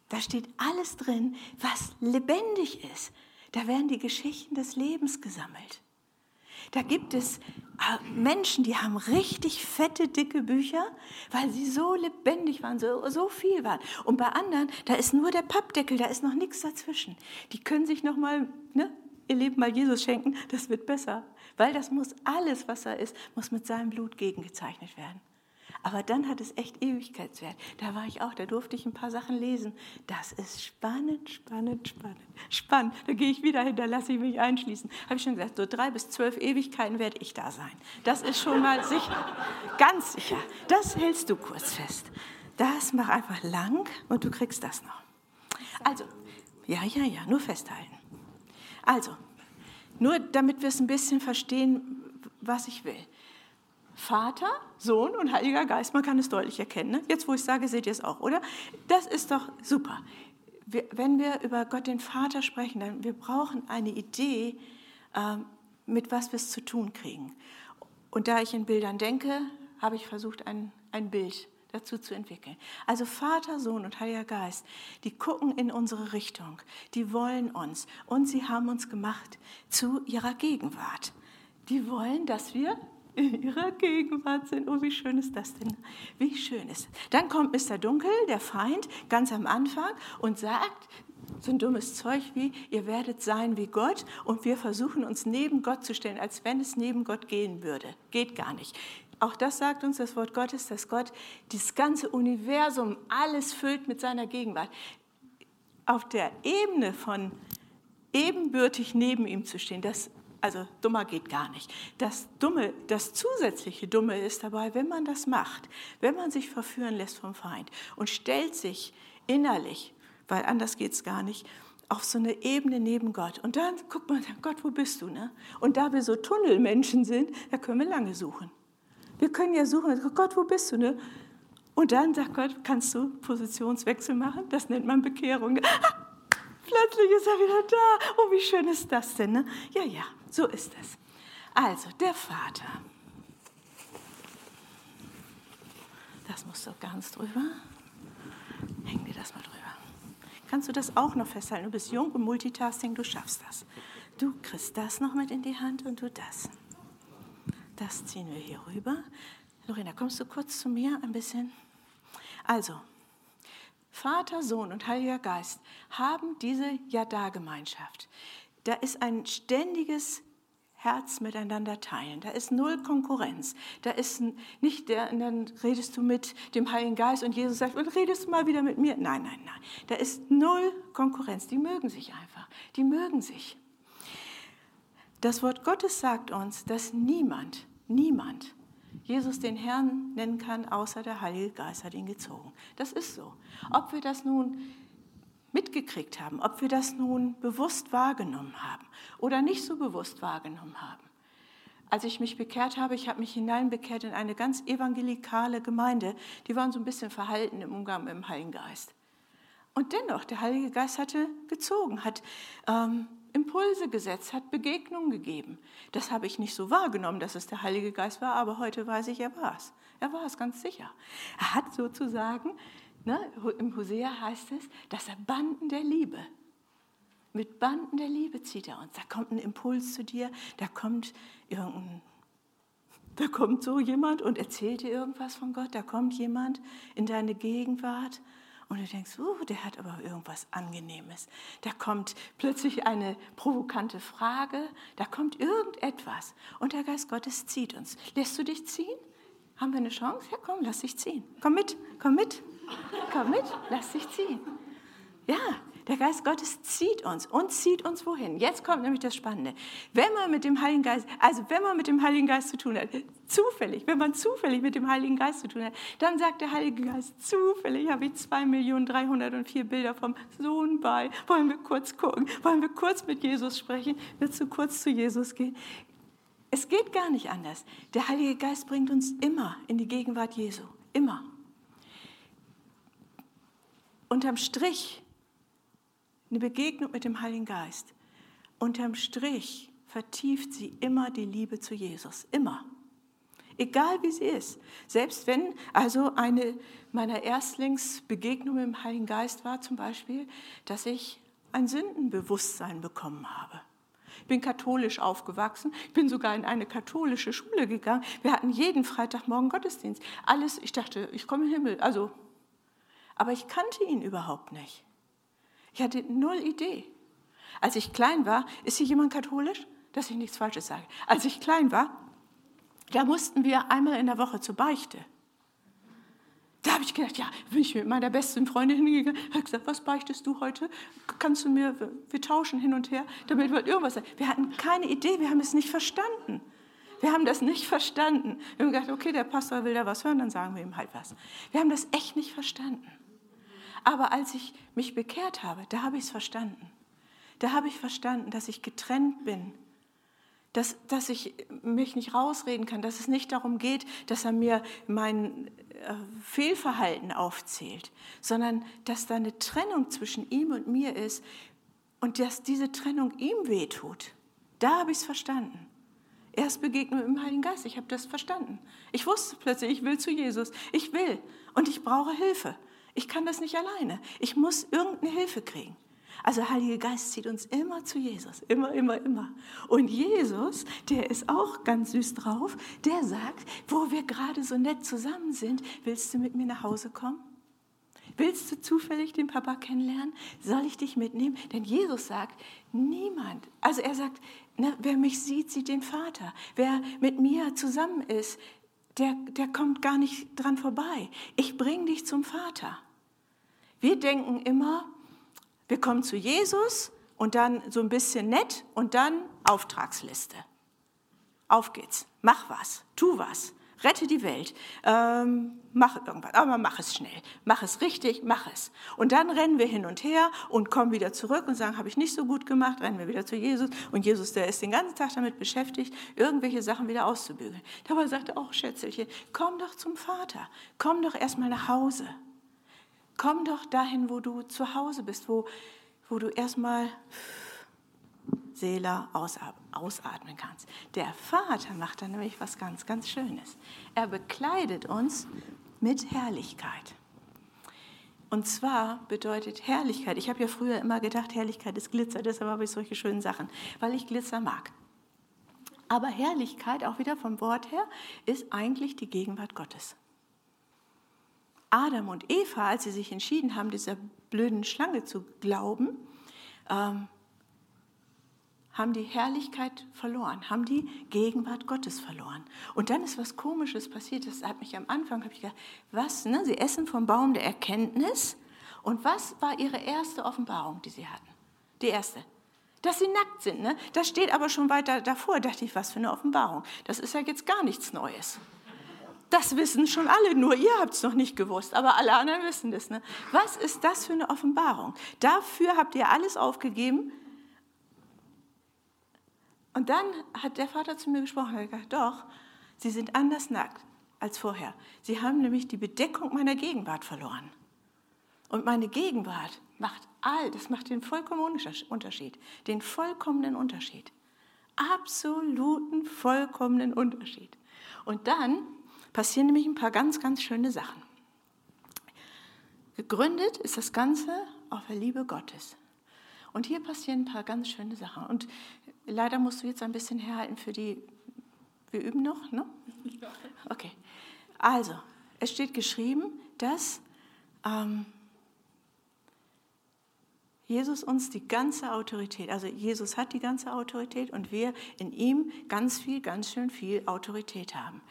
Da steht alles drin, was lebendig ist. Da werden die Geschichten des Lebens gesammelt. Da gibt es äh, Menschen, die haben richtig fette, dicke Bücher, weil sie so lebendig waren, so, so viel waren. Und bei anderen, da ist nur der Pappdeckel, da ist noch nichts dazwischen. Die können sich noch mal ne, ihr Leben mal Jesus schenken, das wird besser. Weil das muss alles, was er ist, muss mit seinem Blut gegengezeichnet werden. Aber dann hat es echt Ewigkeitswert. Da war ich auch, da durfte ich ein paar Sachen lesen. Das ist spannend, spannend, spannend, spannend. Da gehe ich wieder hin, da lasse ich mich einschließen. Habe ich schon gesagt, so drei bis zwölf Ewigkeiten werde ich da sein. Das ist schon mal sicher, ganz sicher. Das hältst du kurz fest. Das mach einfach lang und du kriegst das noch. Also, ja, ja, ja, nur festhalten. Also, nur damit wir es ein bisschen verstehen, was ich will. Vater, Sohn und Heiliger Geist, man kann es deutlich erkennen. Ne? Jetzt, wo ich sage, seht ihr es auch, oder? Das ist doch super. Wir, wenn wir über Gott den Vater sprechen, dann wir brauchen eine Idee, äh, mit was wir es zu tun kriegen. Und da ich in Bildern denke, habe ich versucht, ein, ein Bild dazu zu entwickeln. Also Vater, Sohn und Heiliger Geist, die gucken in unsere Richtung, die wollen uns und sie haben uns gemacht zu ihrer Gegenwart. Die wollen, dass wir in ihrer Gegenwart sind. Oh, wie schön ist das denn? Wie schön ist. Dann kommt Mr. Dunkel, der Feind, ganz am Anfang und sagt, so ein dummes Zeug wie, ihr werdet sein wie Gott und wir versuchen uns neben Gott zu stellen, als wenn es neben Gott gehen würde. Geht gar nicht. Auch das sagt uns das Wort Gottes, dass Gott das ganze Universum alles füllt mit seiner Gegenwart. Auf der Ebene von ebenbürtig neben ihm zu stehen, das also dummer geht gar nicht. Das Dumme, das zusätzliche Dumme ist dabei, wenn man das macht, wenn man sich verführen lässt vom Feind und stellt sich innerlich, weil anders geht es gar nicht, auf so eine Ebene neben Gott. Und dann guckt man, Gott, wo bist du? Ne? Und da wir so Tunnelmenschen sind, da können wir lange suchen. Wir können ja suchen, Gott, wo bist du? Ne? Und dann sagt Gott, kannst du Positionswechsel machen? Das nennt man Bekehrung. Plötzlich ist er wieder da. Oh, wie schön ist das denn? Ne? Ja, ja, so ist es. Also, der Vater. Das muss so ganz drüber. Häng dir das mal drüber. Kannst du das auch noch festhalten? Du bist jung und Multitasking, du schaffst das. Du kriegst das noch mit in die Hand und du das. Das ziehen wir hier rüber. Lorena, kommst du kurz zu mir ein bisschen? Also, Vater, Sohn und Heiliger Geist haben diese Ja-Da-Gemeinschaft. Da ist ein ständiges Herz miteinander teilen. Da ist null Konkurrenz. Da ist nicht der, dann redest du mit dem Heiligen Geist und Jesus sagt, und redest du mal wieder mit mir? Nein, nein, nein. Da ist null Konkurrenz. Die mögen sich einfach. Die mögen sich. Das Wort Gottes sagt uns, dass niemand, niemand Jesus den Herrn nennen kann, außer der Heilige Geist hat ihn gezogen. Das ist so. Ob wir das nun mitgekriegt haben, ob wir das nun bewusst wahrgenommen haben oder nicht so bewusst wahrgenommen haben. Als ich mich bekehrt habe, ich habe mich hineinbekehrt in eine ganz evangelikale Gemeinde, die waren so ein bisschen verhalten im Umgang mit dem Heiligen Geist. Und dennoch, der Heilige Geist hatte gezogen, hat ähm, Impulse gesetzt, hat Begegnungen gegeben. Das habe ich nicht so wahrgenommen, dass es der Heilige Geist war, aber heute weiß ich, er war es. Er war es ganz sicher. Er hat sozusagen, ne, im Hosea heißt es, dass er Banden der Liebe, mit Banden der Liebe zieht er uns. Da kommt ein Impuls zu dir, da kommt irgendein da kommt so jemand und erzählt dir irgendwas von Gott, da kommt jemand in deine Gegenwart und du denkst, uh, der hat aber irgendwas Angenehmes. Da kommt plötzlich eine provokante Frage, da kommt irgendetwas. Und der Geist Gottes zieht uns. Lässt du dich ziehen? Haben wir eine Chance? Ja, komm, lass dich ziehen. Komm mit, komm mit, komm mit, lass dich ziehen. Ja, der Geist Gottes zieht uns und zieht uns wohin. Jetzt kommt nämlich das Spannende. Wenn man mit dem Heiligen Geist, also wenn man mit dem Heiligen Geist zu tun hat, zufällig, wenn man zufällig mit dem Heiligen Geist zu tun hat, dann sagt der Heilige Geist, zufällig habe ich 2.304 Bilder vom Sohn bei. Wollen wir kurz gucken? Wollen wir kurz mit Jesus sprechen? Willst du kurz zu Jesus gehen? Es geht gar nicht anders. Der Heilige Geist bringt uns immer in die Gegenwart Jesu. Immer. Unterm Strich eine Begegnung mit dem Heiligen Geist. Unterm Strich vertieft sie immer die Liebe zu Jesus. Immer. Egal wie sie ist. Selbst wenn also eine meiner Erstlingsbegegnungen mit dem Heiligen Geist war zum Beispiel, dass ich ein Sündenbewusstsein bekommen habe. Ich bin katholisch aufgewachsen. Ich bin sogar in eine katholische Schule gegangen. Wir hatten jeden Freitagmorgen Gottesdienst. Alles, ich dachte, ich komme im Himmel. Also, aber ich kannte ihn überhaupt nicht. Ich hatte null Idee. Als ich klein war, ist hier jemand katholisch? Dass ich nichts Falsches sage. Als ich klein war, da mussten wir einmal in der Woche zur Beichte. Da habe ich gedacht, ja, bin ich mit meiner besten Freundin hingegangen, habe gesagt, was beichtest du heute? Kannst du mir, wir tauschen hin und her, damit wir irgendwas sagen. Wir hatten keine Idee, wir haben es nicht verstanden. Wir haben das nicht verstanden. Wir haben gedacht, okay, der Pastor will da was hören, dann sagen wir ihm halt was. Wir haben das echt nicht verstanden. Aber als ich mich bekehrt habe, da habe ich es verstanden. Da habe ich verstanden, dass ich getrennt bin dass, dass ich mich nicht rausreden kann, dass es nicht darum geht, dass er mir mein äh, Fehlverhalten aufzählt, sondern dass da eine Trennung zwischen ihm und mir ist und dass diese Trennung ihm wehtut. Da habe ich es verstanden. Erst begegnet mit dem Heiligen Geist, ich habe das verstanden. Ich wusste plötzlich, ich will zu Jesus, ich will und ich brauche Hilfe. Ich kann das nicht alleine. Ich muss irgendeine Hilfe kriegen. Also der Heilige Geist zieht uns immer zu Jesus, immer, immer, immer. Und Jesus, der ist auch ganz süß drauf, der sagt, wo wir gerade so nett zusammen sind, willst du mit mir nach Hause kommen? Willst du zufällig den Papa kennenlernen? Soll ich dich mitnehmen? Denn Jesus sagt, niemand, also er sagt, ne, wer mich sieht, sieht den Vater. Wer mit mir zusammen ist, der, der kommt gar nicht dran vorbei. Ich bringe dich zum Vater. Wir denken immer, wir kommen zu Jesus und dann so ein bisschen nett und dann Auftragsliste. Auf geht's, mach was, tu was, rette die Welt, ähm, mach irgendwas, aber mach es schnell, mach es richtig, mach es. Und dann rennen wir hin und her und kommen wieder zurück und sagen, habe ich nicht so gut gemacht, rennen wir wieder zu Jesus. Und Jesus, der ist den ganzen Tag damit beschäftigt, irgendwelche Sachen wieder auszubügeln. Dabei sagt er, auch Schätzelchen, komm doch zum Vater, komm doch erstmal nach Hause. Komm doch dahin, wo du zu Hause bist, wo, wo du erstmal Seele ausatmen kannst. Der Vater macht dann nämlich was ganz, ganz Schönes. Er bekleidet uns mit Herrlichkeit. Und zwar bedeutet Herrlichkeit, ich habe ja früher immer gedacht, Herrlichkeit ist Glitzer, deshalb habe ich solche schönen Sachen, weil ich Glitzer mag. Aber Herrlichkeit, auch wieder vom Wort her, ist eigentlich die Gegenwart Gottes. Adam und Eva, als sie sich entschieden haben, dieser blöden Schlange zu glauben, ähm, haben die Herrlichkeit verloren, haben die Gegenwart Gottes verloren. Und dann ist was Komisches passiert. Das hat mich am Anfang, habe ich gedacht, was? Ne? Sie essen vom Baum der Erkenntnis. Und was war ihre erste Offenbarung, die sie hatten? Die erste. Dass sie nackt sind. Ne? Das steht aber schon weiter davor. Da dachte ich, was für eine Offenbarung. Das ist ja jetzt gar nichts Neues. Das wissen schon alle, nur ihr habt es noch nicht gewusst, aber alle anderen wissen das. Ne? Was ist das für eine Offenbarung? Dafür habt ihr alles aufgegeben. Und dann hat der Vater zu mir gesprochen und gesagt, doch, sie sind anders nackt als vorher. Sie haben nämlich die Bedeckung meiner Gegenwart verloren. Und meine Gegenwart macht all, das macht den vollkommenen Unterschied, den vollkommenen Unterschied. Absoluten, vollkommenen Unterschied. Und dann passieren nämlich ein paar ganz, ganz schöne Sachen. Gegründet ist das Ganze auf der Liebe Gottes. Und hier passieren ein paar ganz schöne Sachen. Und leider musst du jetzt ein bisschen herhalten für die, wir üben noch, ne? Okay. Also, es steht geschrieben, dass ähm, Jesus uns die ganze Autorität, also Jesus hat die ganze Autorität und wir in ihm ganz viel, ganz schön viel Autorität haben.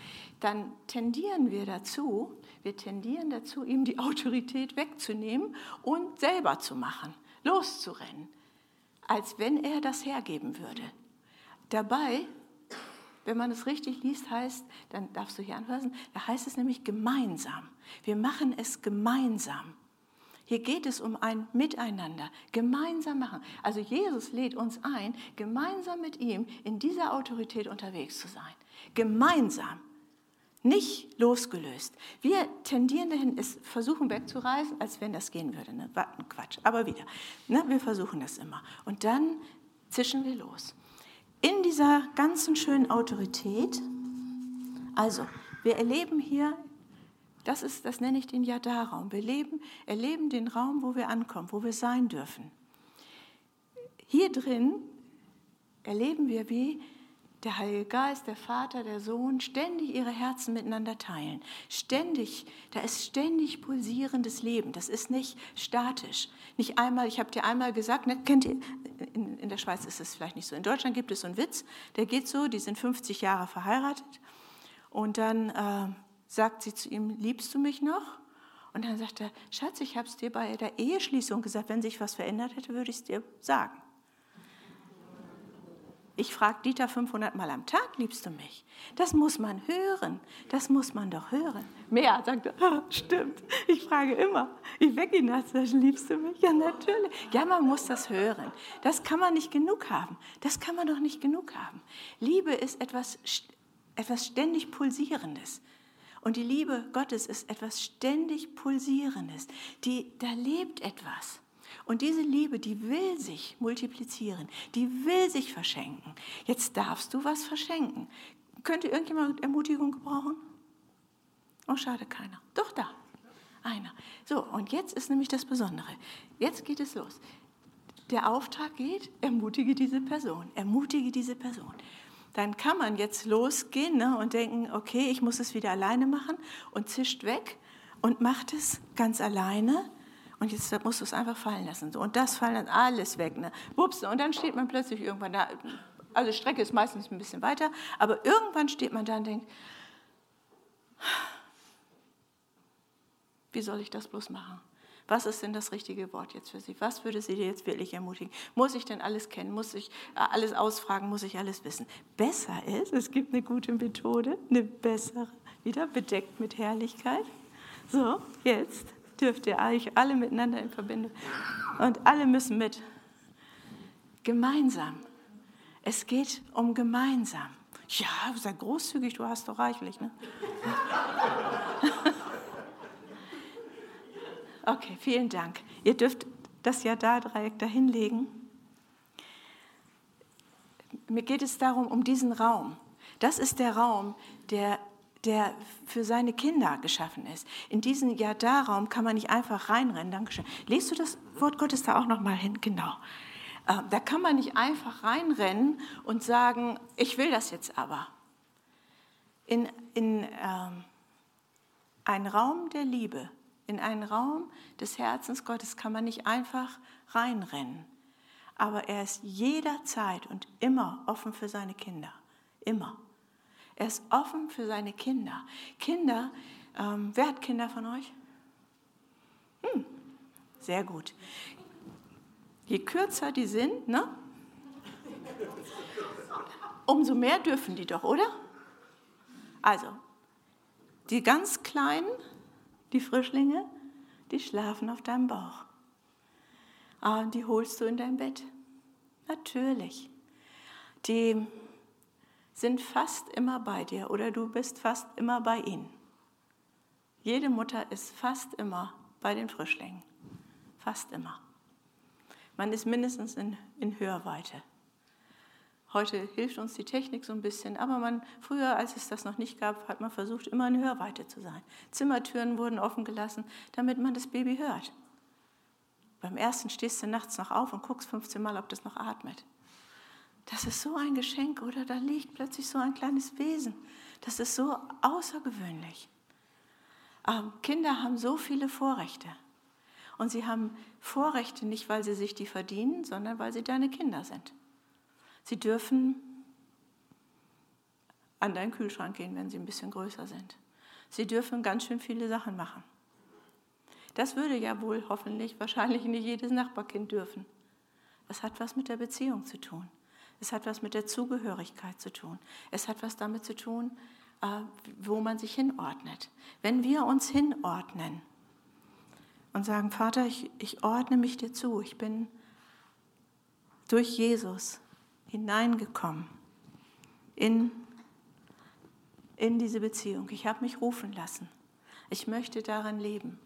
Dann tendieren wir dazu, wir tendieren dazu, ihm die Autorität wegzunehmen und selber zu machen, loszurennen, als wenn er das hergeben würde. Dabei, wenn man es richtig liest, heißt, dann darfst du hier anhören, da heißt es nämlich gemeinsam. Wir machen es gemeinsam. Hier geht es um ein Miteinander, gemeinsam machen. Also Jesus lädt uns ein, gemeinsam mit ihm in dieser Autorität unterwegs zu sein. Gemeinsam, nicht losgelöst. Wir tendieren dahin, es versuchen wegzureißen, als wenn das gehen würde. Ne? Quatsch, aber wieder. Ne? Wir versuchen das immer. Und dann zischen wir los. In dieser ganzen schönen Autorität, also wir erleben hier das, ist, das nenne ich den Yada-Raum. Wir leben, erleben den Raum, wo wir ankommen, wo wir sein dürfen. Hier drin erleben wir, wie der Heilige Geist, der Vater, der Sohn ständig ihre Herzen miteinander teilen. Ständig, da ist ständig pulsierendes Leben. Das ist nicht statisch. Nicht einmal, ich habe dir einmal gesagt, ne, kennt ihr, in, in, der Schweiz ist es vielleicht nicht so. In Deutschland gibt es so einen Witz, der geht so, die sind 50 Jahre verheiratet und dann äh, sagt sie zu ihm, liebst du mich noch? Und dann sagt er, Schatz, ich habe es dir bei der Eheschließung gesagt, wenn sich was verändert hätte, würde ich es dir sagen. Ich frage Dieter 500 Mal am Tag, liebst du mich? Das muss man hören, das muss man doch hören. Mehr, sagt er, ah, stimmt, ich frage immer. Ich wecke ihn das, liebst du mich? Ja, natürlich. Ja, man muss das hören. Das kann man nicht genug haben. Das kann man doch nicht genug haben. Liebe ist etwas, etwas ständig Pulsierendes. Und die Liebe Gottes ist etwas ständig Pulsierendes. Die, da lebt etwas. Und diese Liebe, die will sich multiplizieren, die will sich verschenken. Jetzt darfst du was verschenken. Könnte irgendjemand Ermutigung gebrauchen? Oh, schade, keiner. Doch da, einer. So, und jetzt ist nämlich das Besondere. Jetzt geht es los. Der Auftrag geht, ermutige diese Person, ermutige diese Person dann kann man jetzt losgehen ne, und denken, okay, ich muss es wieder alleine machen und zischt weg und macht es ganz alleine. Und jetzt musst du es einfach fallen lassen. So, und das fallen dann alles weg. Ne? Wups, und dann steht man plötzlich irgendwann da. Also Strecke ist meistens ein bisschen weiter, aber irgendwann steht man da und denkt, wie soll ich das bloß machen? Was ist denn das richtige Wort jetzt für Sie? Was würde Sie jetzt wirklich ermutigen? Muss ich denn alles kennen? Muss ich äh, alles ausfragen? Muss ich alles wissen? Besser ist, es gibt eine gute Methode, eine bessere, wieder bedeckt mit Herrlichkeit. So, jetzt dürft ihr euch alle miteinander in Verbindung und alle müssen mit. Gemeinsam. Es geht um gemeinsam. Ja, sei großzügig, du hast doch reichlich. Ne? Okay, vielen Dank. Ihr dürft das ja da dreieck dahinlegen. Mir geht es darum, um diesen Raum. Das ist der Raum, der, der für seine Kinder geschaffen ist. In diesen Ja-Da-Raum kann man nicht einfach reinrennen. Dankeschön. Lest du das Wort Gottes da auch noch mal hin? Genau. Äh, da kann man nicht einfach reinrennen und sagen, ich will das jetzt aber. In, in ähm, einen Raum der Liebe in einen Raum des Herzens Gottes kann man nicht einfach reinrennen. Aber er ist jederzeit und immer offen für seine Kinder. Immer. Er ist offen für seine Kinder. Kinder, ähm, wer hat Kinder von euch? Hm, sehr gut. Je kürzer die sind, ne? umso mehr dürfen die doch, oder? Also, die ganz Kleinen, die Frischlinge, die schlafen auf deinem Bauch. Ah, die holst du in dein Bett. Natürlich. Die sind fast immer bei dir oder du bist fast immer bei ihnen. Jede Mutter ist fast immer bei den Frischlingen. Fast immer. Man ist mindestens in, in Hörweite. Heute hilft uns die Technik so ein bisschen, aber man, früher, als es das noch nicht gab, hat man versucht, immer in Hörweite zu sein. Zimmertüren wurden offen gelassen, damit man das Baby hört. Beim ersten stehst du nachts noch auf und guckst 15 Mal, ob das noch atmet. Das ist so ein Geschenk, oder? Da liegt plötzlich so ein kleines Wesen. Das ist so außergewöhnlich. Aber Kinder haben so viele Vorrechte. Und sie haben Vorrechte nicht, weil sie sich die verdienen, sondern weil sie deine Kinder sind. Sie dürfen an deinen Kühlschrank gehen, wenn sie ein bisschen größer sind. Sie dürfen ganz schön viele Sachen machen. Das würde ja wohl hoffentlich wahrscheinlich nicht jedes Nachbarkind dürfen. Es hat was mit der Beziehung zu tun. Es hat was mit der Zugehörigkeit zu tun. Es hat was damit zu tun, äh, wo man sich hinordnet. Wenn wir uns hinordnen und sagen, Vater, ich, ich ordne mich dir zu. Ich bin durch Jesus hineingekommen in, in diese Beziehung. Ich habe mich rufen lassen. Ich möchte darin leben.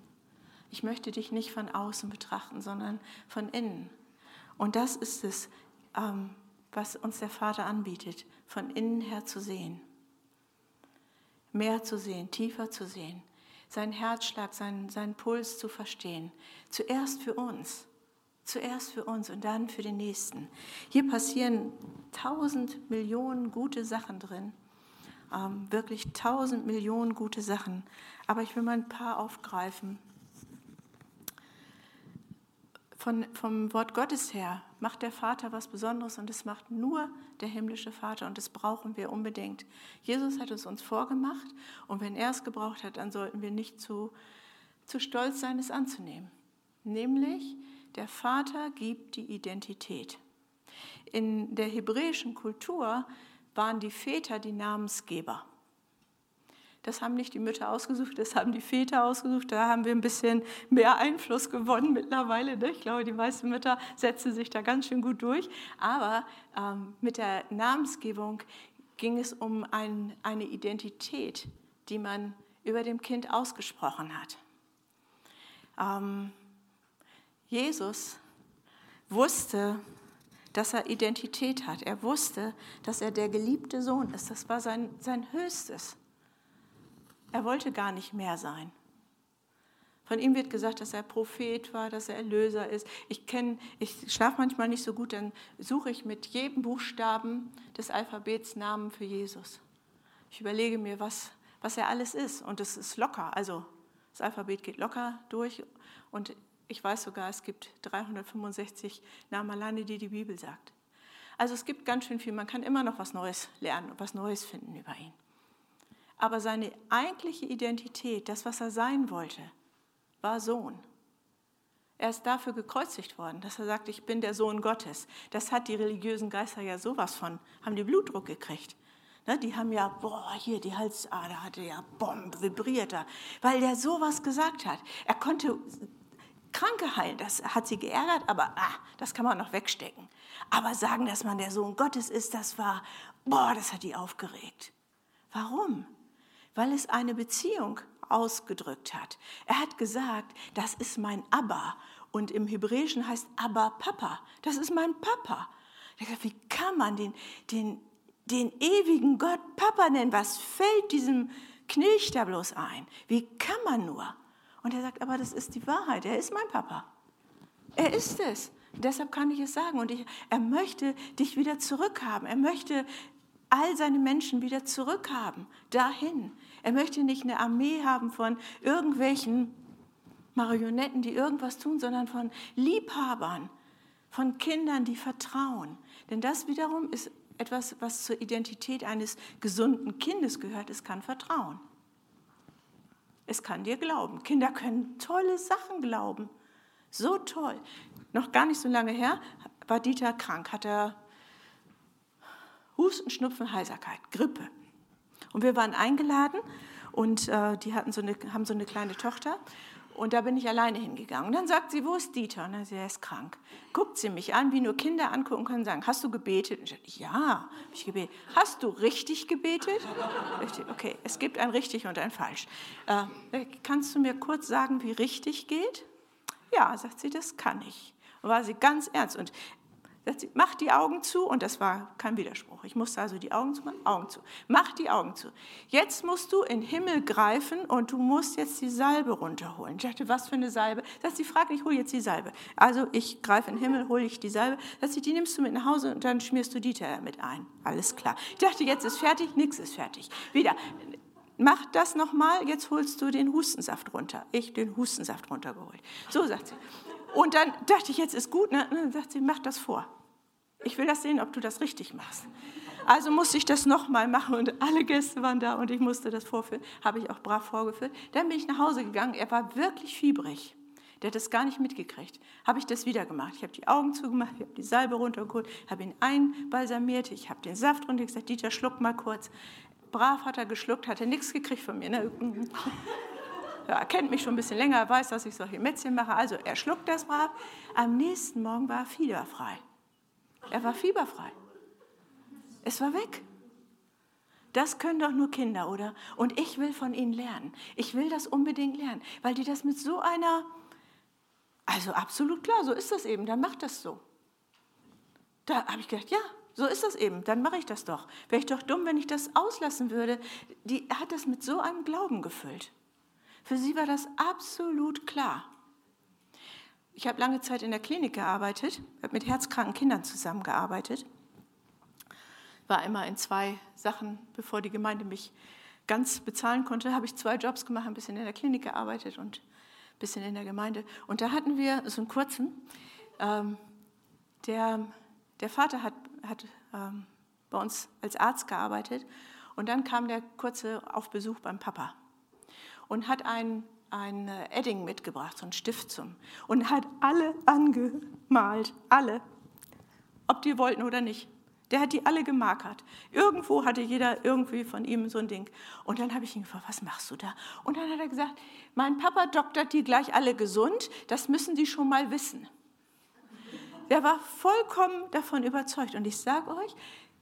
Ich möchte dich nicht von außen betrachten, sondern von innen. Und das ist es, ähm, was uns der Vater anbietet, von innen her zu sehen. Mehr zu sehen, tiefer zu sehen, seinen Herzschlag, seinen, seinen Puls zu verstehen. Zuerst für uns, zuerst für uns und dann für den Nächsten. Hier passieren tausend Millionen gute Sachen drin, ähm, wirklich tausend Millionen gute Sachen. Aber ich will mal ein paar aufgreifen, von, vom Wort Gottes her macht der Vater was Besonderes und das macht nur der himmlische Vater und das brauchen wir unbedingt. Jesus hat es uns vorgemacht und wenn er es gebraucht hat, dann sollten wir nicht zu, zu stolz sein, es anzunehmen. Nämlich, der Vater gibt die Identität. In der hebräischen Kultur waren die Väter die Namensgeber. Das haben nicht die Mütter ausgesucht, das haben die Väter ausgesucht. Da haben wir ein bisschen mehr Einfluss gewonnen mittlerweile. Ne? Ich glaube, die meisten Mütter setzen sich da ganz schön gut durch. Aber ähm, mit der Namensgebung ging es um ein, eine Identität, die man über dem Kind ausgesprochen hat. Ähm, Jesus wusste, dass er Identität hat. Er wusste, dass er der geliebte Sohn ist. Das war sein, sein Höchstes. Er wollte gar nicht mehr sein. Von ihm wird gesagt, dass er Prophet war, dass er Erlöser ist. Ich kenne, ich schlafe manchmal nicht so gut, dann suche ich mit jedem Buchstaben des Alphabets Namen für Jesus. Ich überlege mir, was, was er alles ist. Und es ist locker. Also das Alphabet geht locker durch. Und ich weiß sogar, es gibt 365 Namen alleine, die die Bibel sagt. Also es gibt ganz schön viel. Man kann immer noch was Neues lernen und was Neues finden über ihn. Aber seine eigentliche Identität, das, was er sein wollte, war Sohn. Er ist dafür gekreuzigt worden, dass er sagt, ich bin der Sohn Gottes. Das hat die religiösen Geister ja sowas von, haben die Blutdruck gekriegt. Ne, die haben ja, boah, hier die Halsader hatte ja, bomb, vibriert da, weil der sowas gesagt hat. Er konnte Kranke heilen, das hat sie geärgert, aber ah, das kann man noch wegstecken. Aber sagen, dass man der Sohn Gottes ist, das war, boah, das hat die aufgeregt. Warum? Weil es eine Beziehung ausgedrückt hat. Er hat gesagt, das ist mein Abba. Und im Hebräischen heißt Abba Papa. Das ist mein Papa. Wie kann man den, den, den ewigen Gott Papa nennen? Was fällt diesem Knilch da bloß ein? Wie kann man nur? Und er sagt, aber das ist die Wahrheit. Er ist mein Papa. Er ist es. Deshalb kann ich es sagen. Und ich, er möchte dich wieder zurückhaben. Er möchte all seine Menschen wieder zurückhaben, dahin. Er möchte nicht eine Armee haben von irgendwelchen Marionetten, die irgendwas tun, sondern von Liebhabern, von Kindern, die vertrauen. Denn das wiederum ist etwas, was zur Identität eines gesunden Kindes gehört. Es kann vertrauen. Es kann dir glauben. Kinder können tolle Sachen glauben. So toll. Noch gar nicht so lange her war Dieter krank, hat er Husten, Schnupfen, Heiserkeit, Grippe. Und wir waren eingeladen und äh, die hatten so eine, haben so eine kleine Tochter. Und da bin ich alleine hingegangen. Und dann sagt sie, wo ist Dieter? Und dann sagt sie, er ist krank. Guckt sie mich an, wie nur Kinder angucken können, sagen, hast du gebetet? Und ich sage, ja, habe ich gebetet. Hast du richtig gebetet? Okay, es gibt ein richtig und ein falsch. Äh, kannst du mir kurz sagen, wie richtig geht? Ja, sagt sie, das kann ich. Und war sie ganz ernst. Und mach die Augen zu und das war kein Widerspruch. Ich musste also die Augen zu machen, Augen zu. Mach die Augen zu. Jetzt musst du in den Himmel greifen und du musst jetzt die Salbe runterholen. Ich dachte, was für eine Salbe? Sagt sie, frag, ich hole jetzt die Salbe. Also ich greife in den Himmel, hole ich die Salbe. Sie, die nimmst du mit nach Hause und dann schmierst du Dieter damit ein. Alles klar. Ich dachte, jetzt ist fertig, nichts ist fertig. Wieder, mach das nochmal, jetzt holst du den Hustensaft runter. Ich den Hustensaft runtergeholt. So sagt sie. Und dann dachte ich, jetzt ist gut. Ne? Dann sagt sie, mach das vor. Ich will das sehen, ob du das richtig machst. Also musste ich das nochmal machen und alle Gäste waren da und ich musste das vorführen. Habe ich auch brav vorgeführt. Dann bin ich nach Hause gegangen. Er war wirklich fiebrig. Der hat das gar nicht mitgekriegt. Habe ich das wieder gemacht. Ich habe die Augen zugemacht, ich habe die Salbe runtergeholt, habe ihn einbalsamiert, ich habe den Saft runter gesagt, Dieter, schluck mal kurz. Brav hat er geschluckt, hat er nichts gekriegt von mir. Ne? er kennt mich schon ein bisschen länger, er weiß, dass ich solche Mätzchen mache. Also er schluckt das brav. Am nächsten Morgen war er fieberfrei. Er war fieberfrei. Es war weg. Das können doch nur Kinder, oder? Und ich will von ihnen lernen. Ich will das unbedingt lernen, weil die das mit so einer, also absolut klar, so ist das eben, dann macht das so. Da habe ich gedacht, ja, so ist das eben, dann mache ich das doch. Wäre ich doch dumm, wenn ich das auslassen würde. Die hat das mit so einem Glauben gefüllt. Für sie war das absolut klar. Ich habe lange Zeit in der Klinik gearbeitet, habe mit herzkranken Kindern zusammengearbeitet. War immer in zwei Sachen, bevor die Gemeinde mich ganz bezahlen konnte, habe ich zwei Jobs gemacht, ein bisschen in der Klinik gearbeitet und ein bisschen in der Gemeinde. Und da hatten wir so einen kurzen, ähm, der, der Vater hat, hat ähm, bei uns als Arzt gearbeitet und dann kam der kurze auf Besuch beim Papa und hat ein, ein Edding mitgebracht, so ein Stift zum, und hat alle angemalt, alle, ob die wollten oder nicht. Der hat die alle gemarkert. Irgendwo hatte jeder irgendwie von ihm so ein Ding. Und dann habe ich ihn gefragt, was machst du da? Und dann hat er gesagt, mein Papa doktert die gleich alle gesund, das müssen die schon mal wissen. Der war vollkommen davon überzeugt. Und ich sage euch,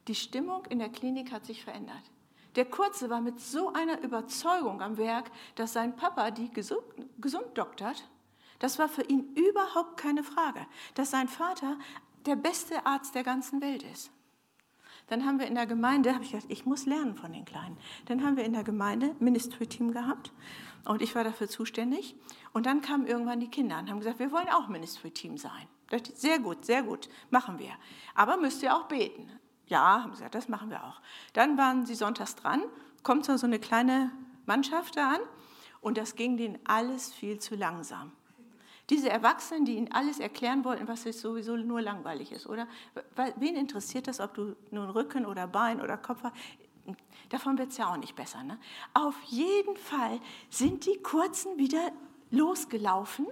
die Stimmung in der Klinik hat sich verändert. Der Kurze war mit so einer Überzeugung am Werk, dass sein Papa die gesund, gesund doktert. Das war für ihn überhaupt keine Frage, dass sein Vater der beste Arzt der ganzen Welt ist. Dann haben wir in der Gemeinde, habe ich gedacht, ich muss lernen von den Kleinen. Dann haben wir in der Gemeinde Ministry-Team gehabt und ich war dafür zuständig. Und dann kamen irgendwann die Kinder und haben gesagt, wir wollen auch Ministry-Team sein. Sehr gut, sehr gut, machen wir. Aber müsst ihr auch beten. Ja, haben sie gesagt, das machen wir auch. Dann waren sie sonntags dran, kommt so eine kleine Mannschaft da an und das ging denen alles viel zu langsam. Diese Erwachsenen, die ihnen alles erklären wollten, was jetzt sowieso nur langweilig ist, oder? Wen interessiert das, ob du nun Rücken oder Bein oder Kopf hast? Davon wird es ja auch nicht besser. Ne? Auf jeden Fall sind die Kurzen wieder losgelaufen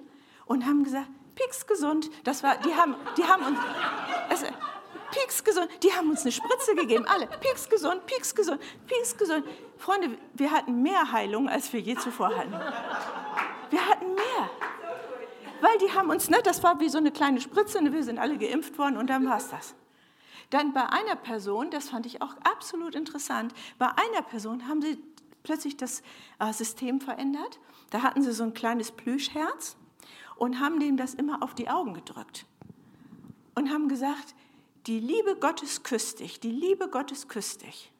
und haben gesagt, Pix gesund. Das war, die haben, die haben uns, also, Pieks gesund. Die haben uns eine Spritze gegeben, alle. Pieks gesund, Pieks gesund, Pieks gesund. Freunde, wir hatten mehr Heilung, als wir je zuvor hatten. Wir hatten mehr. Weil die haben uns, ne, das war wie so eine kleine Spritze, ne, wir sind alle geimpft worden und dann war es das. Dann bei einer Person, das fand ich auch absolut interessant, bei einer Person haben sie plötzlich das äh, System verändert. Da hatten sie so ein kleines Plüschherz und haben dem das immer auf die Augen gedrückt. Und haben gesagt, die Liebe Gottes küsst dich, die Liebe Gottes küsst dich.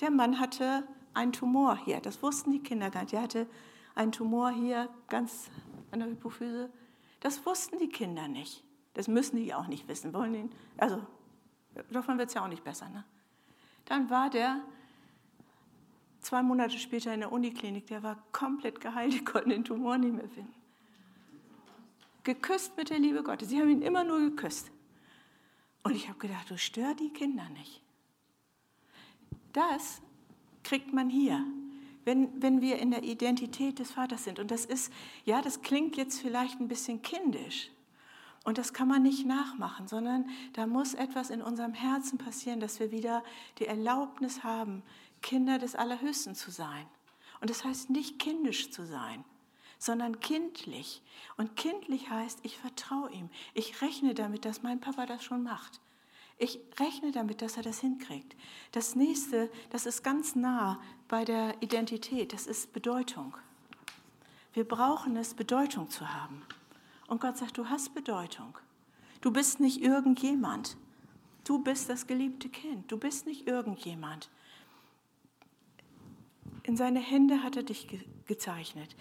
Der Mann hatte einen Tumor hier, das wussten die Kinder gar nicht. Er hatte einen Tumor hier ganz an der Hypophyse. Das wussten die Kinder nicht. Das müssen die auch nicht wissen. Wollen die, also davon wird es ja auch nicht besser. Ne? Dann war der zwei Monate später in der Uniklinik, der war komplett geheilt, die konnten den Tumor nicht mehr finden. Geküsst mit der Liebe Gottes. Sie haben ihn immer nur geküsst. Und ich habe gedacht, du stör die Kinder nicht. Das kriegt man hier wenn, wenn wir in der Identität des Vaters sind. Und das ist, ja, das klingt jetzt vielleicht ein bisschen kindisch. Und das kann man nicht nachmachen, sondern da muss etwas in unserem Herzen passieren, dass wir wieder die Erlaubnis haben, Kinder des Allerhöchsten zu sein. Und das heißt nicht kindisch zu sein, sondern kindlich. Und kindlich heißt, ich vertraue ihm. Ich rechne damit, dass mein Papa das schon macht. Ich rechne damit, dass er das hinkriegt. Das nächste, das ist ganz nah bei der Identität, das ist Bedeutung. Wir brauchen es, Bedeutung zu haben. Und Gott sagt, du hast Bedeutung. Du bist nicht irgendjemand. Du bist das geliebte Kind. Du bist nicht irgendjemand. In seine Hände hat er dich gezeichnet.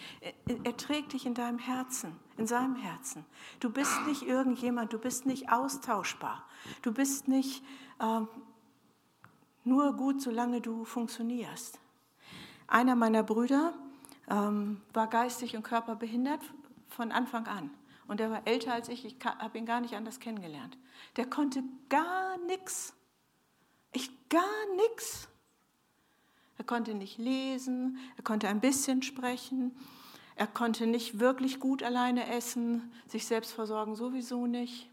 Er, trägt dich in deinem Herzen, in seinem Herzen. Du bist nicht irgendjemand, du bist nicht austauschbar. Du bist nicht äh, nur gut, solange du funktionierst. Einer meiner Brüder ähm, war geistig und körperbehindert von Anfang an. Und er war älter als ich, ich habe ihn gar nicht anders kennengelernt. Der konnte gar nichts. Ich gar nichts. Konnte nicht lesen, er konnte ein bisschen sprechen, er konnte nicht wirklich gut alleine essen, sich selbst versorgen sowieso nicht.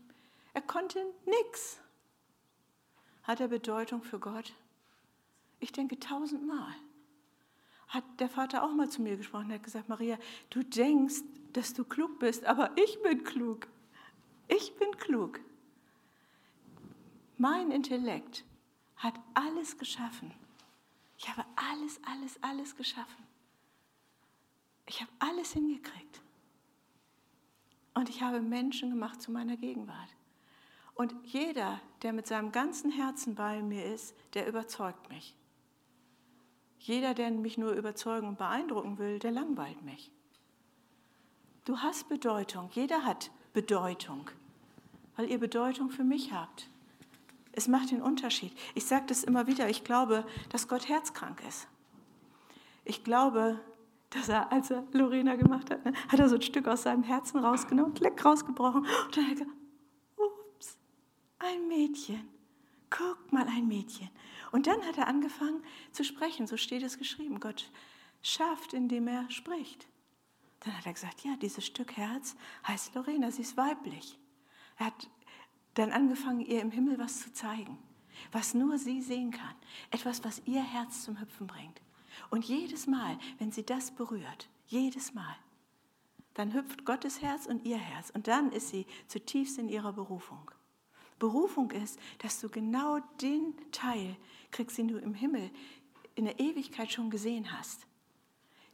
Er konnte nichts. Hat er Bedeutung für Gott? Ich denke tausendmal. hat der Vater auch mal zu mir gesprochen. Er hat gesagt, Maria, du denkst, dass du klug bist, aber ich bin klug. Ich bin klug. Mein Intellekt hat alles geschaffen. Ich habe alles, alles, alles geschaffen. Ich habe alles hingekriegt. Und ich habe Menschen gemacht zu meiner Gegenwart. Und jeder, der mit seinem ganzen Herzen bei mir ist, der überzeugt mich. Jeder, der mich nur überzeugen und beeindrucken will, der langweilt mich. Du hast Bedeutung, jeder hat Bedeutung, weil ihr Bedeutung für mich habt. Es macht den Unterschied. Ich sage das immer wieder, ich glaube, dass Gott herzkrank ist. Ich glaube, dass er, als er Lorena gemacht hat, ne, hat er so ein Stück aus seinem Herzen rausgenommen, leck rausgebrochen und dann hat er gesagt, ups, ein Mädchen. Guck mal, ein Mädchen. Und dann hat er angefangen zu sprechen, so steht es geschrieben. Gott schafft, indem er spricht. Dann hat er gesagt, ja, dieses Stück Herz heißt Lorena, sie ist weiblich. Er hat dann angefangen, ihr im Himmel was zu zeigen, was nur sie sehen kann. Etwas, was ihr Herz zum Hüpfen bringt. Und jedes Mal, wenn sie das berührt, jedes Mal, dann hüpft Gottes Herz und ihr Herz. Und dann ist sie zutiefst in ihrer Berufung. Berufung ist, dass du genau den Teil kriegst, den du im Himmel in der Ewigkeit schon gesehen hast.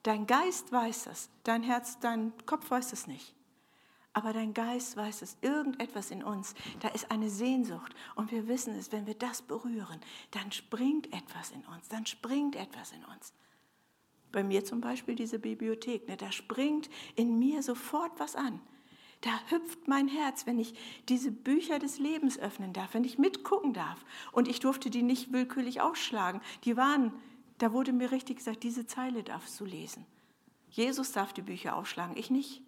Dein Geist weiß das, dein Herz, dein Kopf weiß das nicht aber dein Geist weiß es, irgendetwas in uns, da ist eine Sehnsucht und wir wissen es, wenn wir das berühren, dann springt etwas in uns, dann springt etwas in uns. Bei mir zum Beispiel diese Bibliothek, ne, da springt in mir sofort was an. Da hüpft mein Herz, wenn ich diese Bücher des Lebens öffnen darf, wenn ich mitgucken darf. Und ich durfte die nicht willkürlich aufschlagen. Die waren, da wurde mir richtig gesagt, diese Zeile darfst du lesen. Jesus darf die Bücher aufschlagen, ich nicht.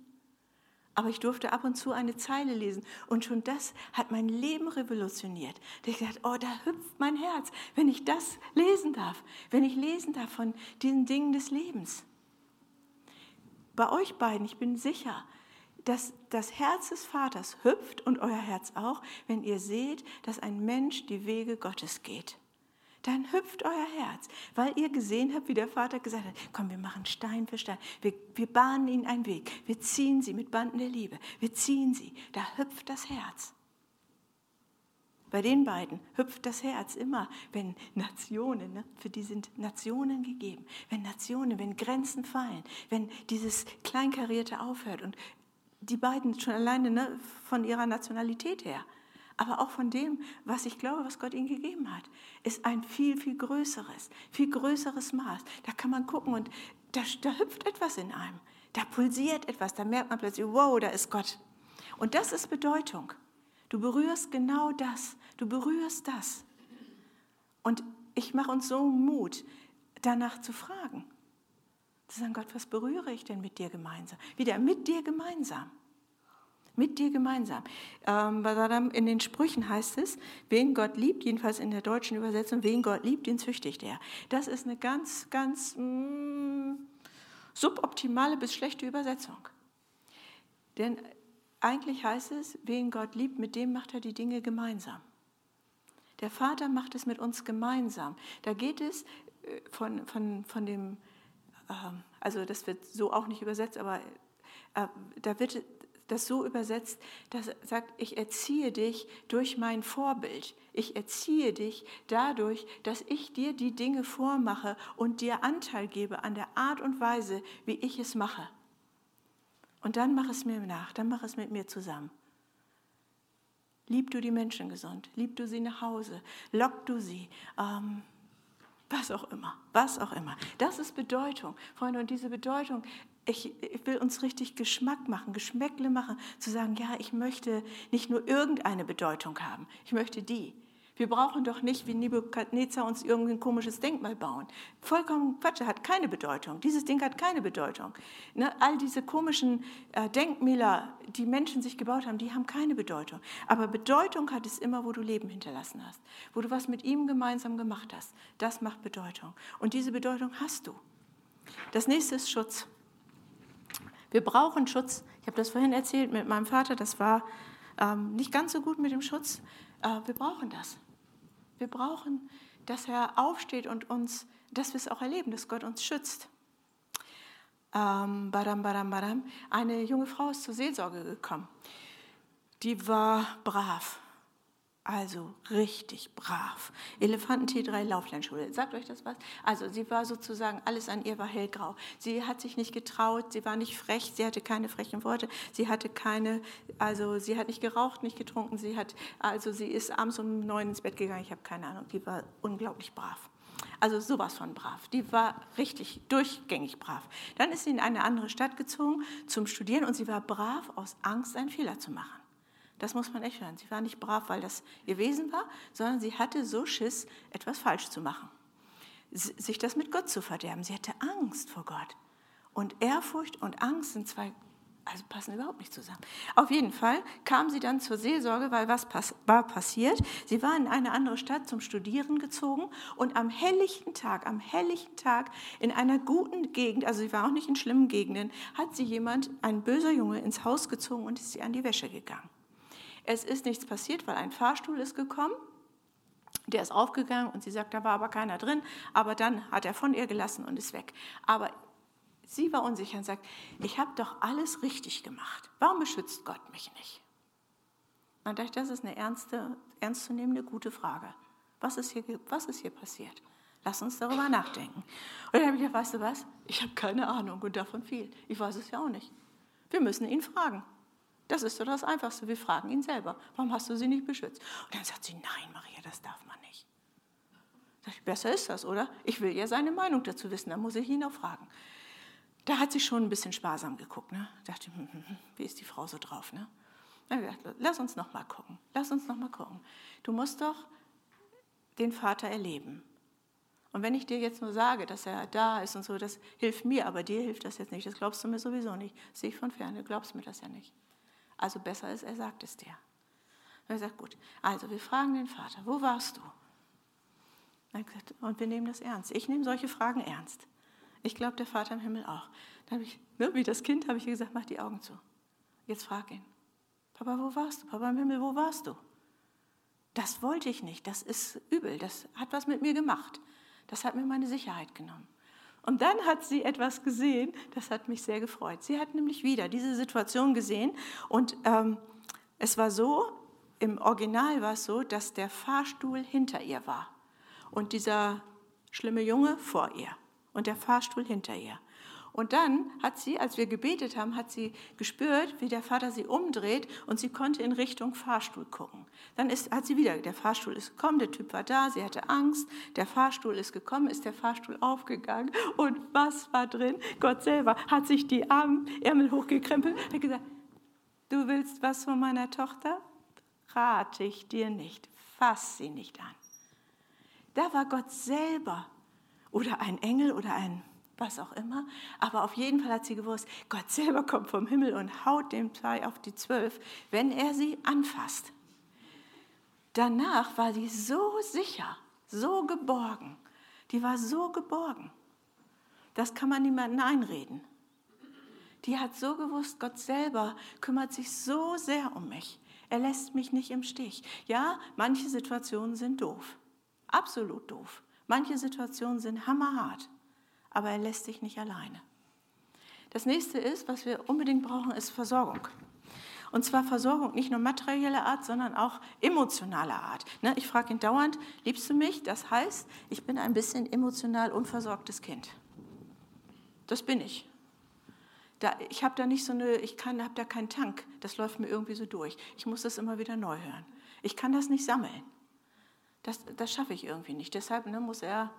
Aber ich durfte ab und zu eine Zeile lesen. Und schon das hat mein Leben revolutioniert. Da ich gesagt, oh, da hüpft mein Herz, wenn ich das lesen darf. Wenn ich lesen darf von diesen Dingen des Lebens. Bei euch beiden, ich bin sicher, dass das Herz des Vaters hüpft und euer Herz auch, wenn ihr seht, dass ein Mensch die Wege Gottes geht dann hüpft euer Herz, weil ihr gesehen habt, wie der Vater gesagt hat, komm, wir machen Stein für Stein, wir, wir bahnen ihnen einen Weg, wir ziehen sie mit Banden der Liebe, wir ziehen sie, da hüpft das Herz. Bei den beiden hüpft das Herz immer, wenn Nationen, ne, für die sind Nationen gegeben, wenn Nationen, wenn Grenzen fallen, wenn dieses Kleinkarierte aufhört und die beiden schon alleine ne, von ihrer Nationalität her, aber auch von dem, was ich glaube, was Gott ihnen gegeben hat, ist ein viel, viel größeres, viel größeres Maß. Da kann man gucken und da, da hüpft etwas in einem, da pulsiert etwas, da merkt man plötzlich, wow, da ist Gott. Und das ist Bedeutung. Du berührst genau das, du berührst das. Und ich mache uns so Mut, danach zu fragen. Zu sagen, Gott, was berühre ich denn mit dir gemeinsam? Wieder mit dir gemeinsam mit dir gemeinsam. Ähm, in den Sprüchen heißt es, wen Gott liebt, jedenfalls in der deutschen Übersetzung, wen Gott liebt, den züchtigt er. Das ist eine ganz, ganz mm, suboptimale bis schlechte Übersetzung. Denn eigentlich heißt es, wen Gott liebt, mit dem macht er die Dinge gemeinsam. Der Vater macht es mit uns gemeinsam. Da geht es äh, von, von, von dem, ähm, also das wird so auch nicht übersetzt, aber äh, da wird das so übersetzt, dass er sagt, ich erziehe dich durch mein Vorbild. Ich erziehe dich dadurch, dass ich dir die Dinge vormache und dir Anteil gebe an der Art und Weise, wie ich es mache. Und dann mach es mir nach, dann mach es mit mir zusammen. Lieb du die Menschen gesund, lieb du sie nach Hause, lock du sie. Ähm, was auch immer, was auch immer. Das ist Bedeutung, Freunde. Und diese Bedeutung ich, ich, will uns richtig Geschmack machen, Geschmäckle machen, zu sagen, ja, ich möchte nicht nur irgendeine Bedeutung haben, ich möchte die. Wir brauchen doch nicht wie Nebukadnezar uns irgendein komisches Denkmal bauen. Vollkommen Quatsch, hat keine Bedeutung. Dieses Ding hat keine Bedeutung. Ne, all diese komischen äh, Denkmäler, die Menschen sich gebaut haben, die haben keine Bedeutung. Aber Bedeutung hat es immer, wo du Leben hinterlassen hast, wo du was mit ihm gemeinsam gemacht hast. Das macht Bedeutung. Und diese Bedeutung hast du. Das nächste ist Schutz. Wir brauchen Schutz. Ich habe das vorhin erzählt mit meinem Vater, das war ähm, nicht ganz so gut mit dem Schutz. Äh, wir brauchen das. Wir brauchen, dass er aufsteht und uns, dass wir es auch erleben, dass Gott uns schützt. ähm, badam, badam, badam, eine junge Frau ist zur Seelsorge gekommen. Die war brav, also richtig brav. Elefanten T3 Lauflernschule. Sagt euch das was? Also sie war sozusagen, alles an ihr war hellgrau. Sie hat sich nicht getraut, sie war nicht frech, sie hatte keine frechen Worte, sie hatte keine, also sie hat nicht geraucht, nicht getrunken, sie hat, also sie ist abends um neun ins Bett gegangen, ich habe keine Ahnung, die war unglaublich brav. Also sowas von brav. Die war richtig durchgängig brav. Dann ist sie in eine andere Stadt gezogen zum Studieren und sie war brav aus Angst, einen Fehler zu machen. Das muss man echt hören. Sie war nicht brav, weil das ihr Wesen war, sondern sie hatte so Schiss, etwas falsch zu machen. Sich das mit Gott zu verderben. Sie hatte Angst vor Gott. Und Ehrfurcht und Angst sind zwei, also passen überhaupt nicht zusammen. Auf jeden Fall kam sie dann zur Seelsorge, weil was pass war passiert? Sie war in eine andere Stadt zum Studieren gezogen und am helllichten Tag, am helllichten Tag in einer guten Gegend, also sie war auch nicht in schlimmen Gegenden, hat sie jemand, ein böser Junge, ins Haus gezogen und ist sie an die Wäsche gegangen. Es ist nichts passiert, weil ein Fahrstuhl ist gekommen. Der ist aufgegangen und sie sagt, da war aber keiner drin. Aber dann hat er von ihr gelassen und ist weg. Aber sie war unsicher und sagt, ich habe doch alles richtig gemacht. Warum beschützt Gott mich nicht? Man dachte, das ist eine ernste, ernstzunehmende, gute Frage. Was ist hier, was ist hier passiert? Lass uns darüber nachdenken. Und dann habe ich gesagt, weißt du was? Ich habe keine Ahnung und davon viel. Ich weiß es ja auch nicht. Wir müssen ihn fragen. Das ist doch das Einfachste. Wir fragen ihn selber, warum hast du sie nicht beschützt? Und dann sagt sie, nein, Maria, das darf man nicht. Ich, besser ist das, oder? Ich will ja seine Meinung dazu wissen, dann muss ich ihn auch fragen. Da hat sie schon ein bisschen sparsam geguckt. Ne? Dachte, hm, hm, hm, wie ist die Frau so drauf? Ne? Dann gesagt, lass uns noch mal gucken. Lass uns noch mal gucken. Du musst doch den Vater erleben. Und wenn ich dir jetzt nur sage, dass er da ist und so, das hilft mir, aber dir hilft das jetzt nicht. Das glaubst du mir sowieso nicht. Sehe ich von ferne, glaubst mir das ja nicht. Also besser ist, er sagt es dir. Er sagt, gut, also wir fragen den Vater, wo warst du? Und wir nehmen das ernst. Ich nehme solche Fragen ernst. Ich glaube, der Vater im Himmel auch. Dann ich, ne, wie das Kind habe ich gesagt, mach die Augen zu. Jetzt frag ihn. Papa, wo warst du? Papa im Himmel, wo warst du? Das wollte ich nicht. Das ist übel. Das hat was mit mir gemacht. Das hat mir meine Sicherheit genommen. Und dann hat sie etwas gesehen, das hat mich sehr gefreut. Sie hat nämlich wieder diese Situation gesehen und ähm, es war so, im Original war es so, dass der Fahrstuhl hinter ihr war und dieser schlimme Junge vor ihr und der Fahrstuhl hinter ihr. Und dann hat sie, als wir gebetet haben, hat sie gespürt, wie der Vater sie umdreht und sie konnte in Richtung Fahrstuhl gucken. Dann ist, hat sie wieder, der Fahrstuhl ist gekommen, der Typ war da, sie hatte Angst, der Fahrstuhl ist gekommen, ist der Fahrstuhl aufgegangen und was war drin? Gott selber hat sich die Arme, Ärmel hochgekrempelt, hat gesagt, du willst was von meiner Tochter? Rate ich dir nicht, fass sie nicht an. Da war Gott selber oder ein Engel oder ein was auch immer. Aber auf jeden Fall hat sie gewusst, Gott selber kommt vom Himmel und haut dem zwei auf die zwölf, wenn er sie anfasst. Danach war sie so sicher, so geborgen. Die war so geborgen. Das kann man niemandem einreden. Die hat so gewusst, Gott selber kümmert sich so sehr um mich. Er lässt mich nicht im Stich. Ja, manche Situationen sind doof. Absolut doof. Manche Situationen sind hammerhart aber er lässt sich nicht alleine. Das nächste ist, was wir unbedingt brauchen, ist Versorgung. Und zwar Versorgung nicht nur materieller Art, sondern auch emotionaler Art. Ne, ich frage ihn dauernd, liebst du mich? Das heißt, ich bin ein bisschen emotional unversorgtes Kind. Das bin ich. Da, ich habe da nicht so eine, ich habe da keinen Tank. Das läuft mir irgendwie so durch. Ich muss das immer wieder neu hören. Ich kann das nicht sammeln. Das, das schaffe ich irgendwie nicht. Deshalb ne, muss er,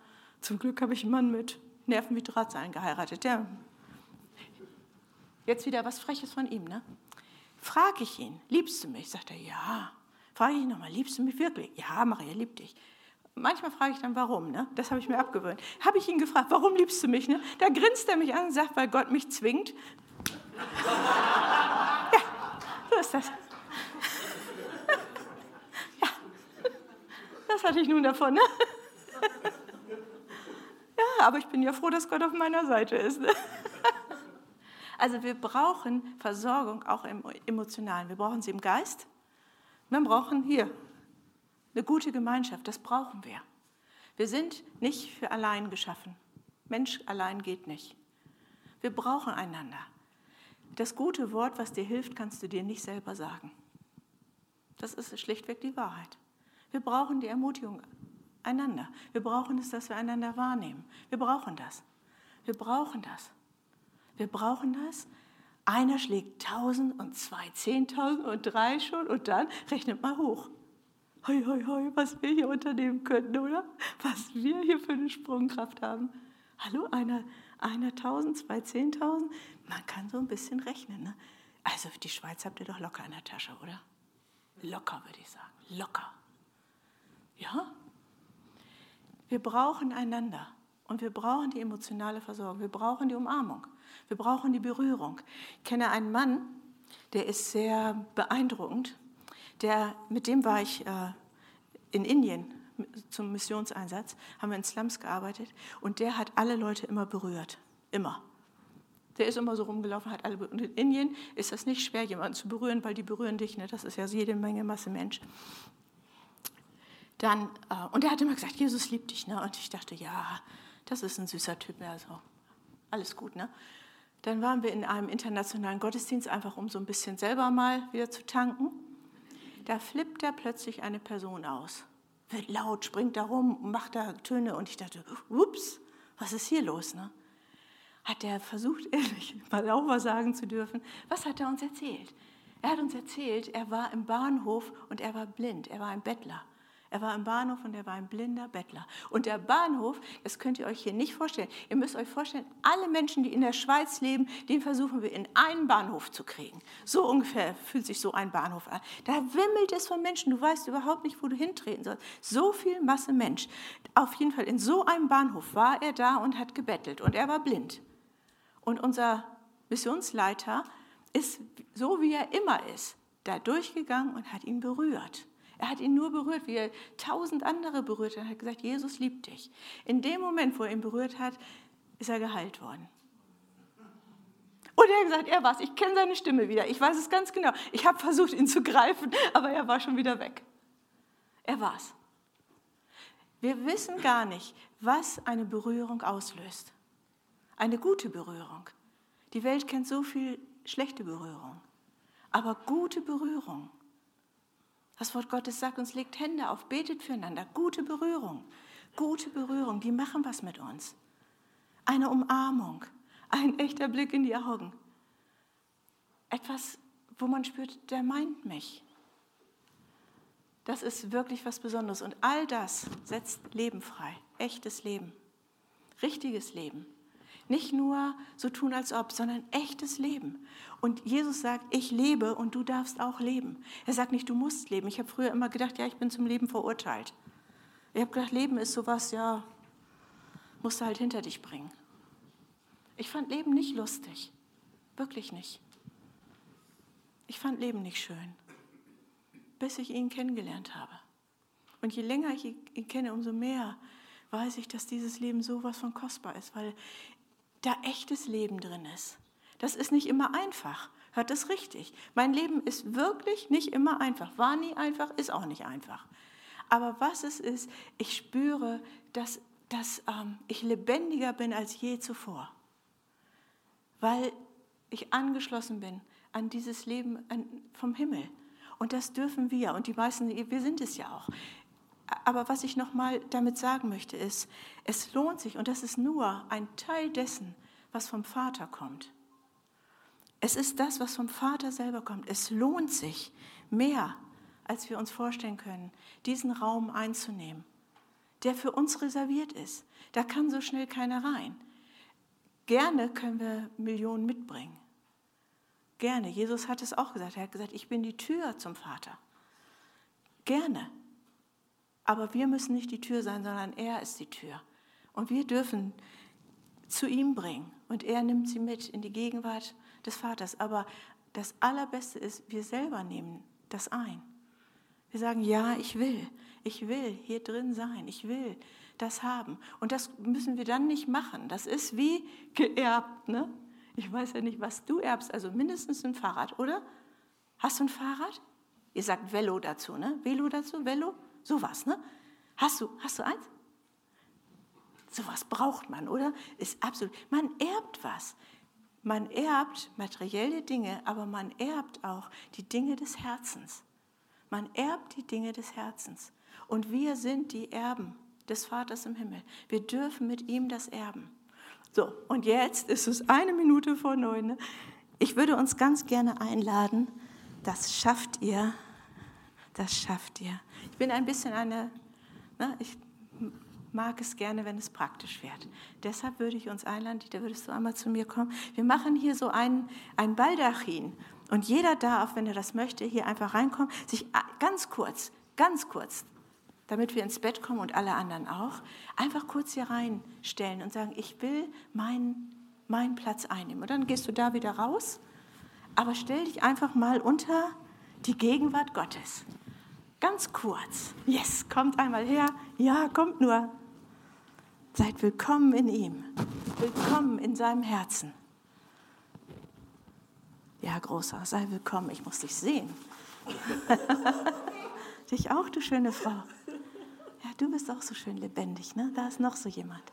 zum Glück habe ich einen Mann mit Nerven wie Drahtseilen geheiratet. Der Jetzt wieder was Freches von ihm. Ne? Frage ich ihn, liebst du mich? Sagt er, ja. Frage ich ihn nochmal, liebst du mich wirklich? Ja, Maria liebt dich. Manchmal frage ich dann, warum. Ne? Das habe ich mir abgewöhnt. Habe ich ihn gefragt, warum liebst du mich? Ne? Da grinst er mich an und sagt, weil Gott mich zwingt. ja, so ist das. ja, das hatte ich nun davon. Ne? Aber ich bin ja froh, dass Gott auf meiner Seite ist. Also wir brauchen Versorgung auch im Emotionalen. Wir brauchen sie im Geist. Wir brauchen hier eine gute Gemeinschaft. Das brauchen wir. Wir sind nicht für allein geschaffen. Mensch allein geht nicht. Wir brauchen einander. Das gute Wort, was dir hilft, kannst du dir nicht selber sagen. Das ist schlichtweg die Wahrheit. Wir brauchen die Ermutigung einander. Wir brauchen es, dass wir einander wahrnehmen. Wir brauchen das. Wir brauchen das. Wir brauchen das. Einer schlägt tausend und zwei zehntausend und drei schon und dann rechnet mal hoch. Hoi, hoi, hoi, was wir hier unternehmen könnten, oder? Was wir hier für eine Sprungkraft haben. Hallo, einer, einer tausend, zwei zehntausend. Man kann so ein bisschen rechnen. Ne? Also die Schweiz habt ihr doch locker in der Tasche, oder? Locker, würde ich sagen. Locker. Ja? Wir brauchen einander und wir brauchen die emotionale Versorgung. Wir brauchen die Umarmung. Wir brauchen die Berührung. Ich kenne einen Mann, der ist sehr beeindruckend. Der, mit dem war ich äh, in Indien zum Missionseinsatz, haben wir in Slums gearbeitet und der hat alle Leute immer berührt. Immer. Der ist immer so rumgelaufen, hat alle. Und in Indien ist das nicht schwer, jemanden zu berühren, weil die berühren dich. Ne? Das ist ja jede Menge Masse Mensch. Dann, äh, und er hat immer gesagt, Jesus liebt dich. Ne? Und ich dachte, ja, das ist ein süßer Typ. Also alles gut. Ne? Dann waren wir in einem internationalen Gottesdienst, einfach um so ein bisschen selber mal wieder zu tanken. Da flippt da plötzlich eine Person aus, wird laut, springt da rum, macht da Töne. Und ich dachte, ups, was ist hier los? Ne? Hat er versucht, ehrlich mal auch was sagen zu dürfen. Was hat er uns erzählt? Er hat uns erzählt, er war im Bahnhof und er war blind, er war ein Bettler. Er war im Bahnhof und er war ein blinder Bettler. Und der Bahnhof, das könnt ihr euch hier nicht vorstellen. Ihr müsst euch vorstellen, alle Menschen, die in der Schweiz leben, den versuchen wir in einen Bahnhof zu kriegen. So ungefähr fühlt sich so ein Bahnhof an. Da wimmelt es von Menschen. Du weißt überhaupt nicht, wo du hintreten sollst. So viel Masse Mensch. Auf jeden Fall in so einem Bahnhof war er da und hat gebettelt. Und er war blind. Und unser Missionsleiter ist so, wie er immer ist, da durchgegangen und hat ihn berührt. Er hat ihn nur berührt, wie er tausend andere berührt hat. Er hat gesagt, Jesus liebt dich. In dem Moment, wo er ihn berührt hat, ist er geheilt worden. Und er hat gesagt, er war's. Ich kenne seine Stimme wieder. Ich weiß es ganz genau. Ich habe versucht, ihn zu greifen, aber er war schon wieder weg. Er war's. Wir wissen gar nicht, was eine Berührung auslöst. Eine gute Berührung. Die Welt kennt so viel schlechte Berührung. Aber gute Berührung das Wort Gottes sagt uns, legt Hände auf, betet füreinander. Gute Berührung, gute Berührung, die machen was mit uns. Eine Umarmung, ein echter Blick in die Augen. Etwas, wo man spürt, der meint mich. Das ist wirklich was Besonderes. Und all das setzt Leben frei, echtes Leben, richtiges Leben. Nicht nur so tun, als ob, sondern echtes Leben. Und Jesus sagt, ich lebe und du darfst auch leben. Er sagt nicht, du musst leben. Ich habe früher immer gedacht, ja, ich bin zum Leben verurteilt. Ich habe gedacht, Leben ist sowas, ja, musst du halt hinter dich bringen. Ich fand Leben nicht lustig. Wirklich nicht. Ich fand Leben nicht schön, bis ich ihn kennengelernt habe. Und je länger ich ihn kenne, umso mehr weiß ich, dass dieses Leben so was von kostbar ist, weil da echtes Leben drin ist. Das ist nicht immer einfach. Hört das richtig? Mein Leben ist wirklich nicht immer einfach. War nie einfach, ist auch nicht einfach. Aber was es ist, ich spüre, dass, dass ähm, ich lebendiger bin als je zuvor. Weil ich angeschlossen bin an dieses Leben vom Himmel. Und das dürfen wir. Und die meisten, wir sind es ja auch. Aber was ich noch mal damit sagen möchte, ist, es lohnt sich, und das ist nur ein Teil dessen, was vom Vater kommt. Es ist das, was vom Vater selber kommt. Es lohnt sich mehr, als wir uns vorstellen können, diesen Raum einzunehmen, der für uns reserviert ist. Da kann so schnell keiner rein. Gerne können wir Millionen mitbringen. Gerne. Jesus hat es auch gesagt. Er hat gesagt, ich bin die Tür zum Vater. Gerne. Aber wir müssen nicht die Tür sein, sondern er ist die Tür. Und wir dürfen zu ihm bringen. Und er nimmt sie mit in die Gegenwart des Vaters. Aber das Allerbeste ist, wir selber nehmen das ein. Wir sagen, ja, ich will, ich will hier drin sein, ich will das haben. Und das müssen wir dann nicht machen. Das ist wie geerbt. Ne? Ich weiß ja nicht, was du erbst, also mindestens ein Fahrrad, oder? Hast du ein Fahrrad? Ihr sagt Velo dazu, ne? Velo dazu, Velo? Sowas, ne? Hast du, hast du eins? Sowas braucht man, oder? Ist absolut. Man erbt was. man erbt materielle Dinge, aber man erbt auch die Dinge des Herzens. Man erbt die Dinge des Herzens. Und wir sind die Erben des Vaters im Himmel. Wir dürfen mit ihm das erben. So, und jetzt ist es eine Minute vor neun. Ne? Ich würde uns ganz gerne einladen, das schafft ihr, das schafft ihr. Ich bin ein bisschen eine, ne, ich mag es gerne, wenn es praktisch wird. Deshalb würde ich uns einladen, Dieter, würdest du einmal zu mir kommen? Wir machen hier so ein, ein Baldachin und jeder darf, wenn er das möchte, hier einfach reinkommen, sich ganz kurz, ganz kurz damit wir ins Bett kommen und alle anderen auch, einfach kurz hier reinstellen und sagen, ich will meinen, meinen Platz einnehmen. Und dann gehst du da wieder raus, aber stell dich einfach mal unter die Gegenwart Gottes. Ganz kurz. Yes, kommt einmal her. Ja, kommt nur. Seid willkommen in ihm. Willkommen in seinem Herzen. Ja, großer, sei willkommen. Ich muss dich sehen. dich auch, du schöne Frau. Ja, du bist auch so schön lebendig, ne? Da ist noch so jemand.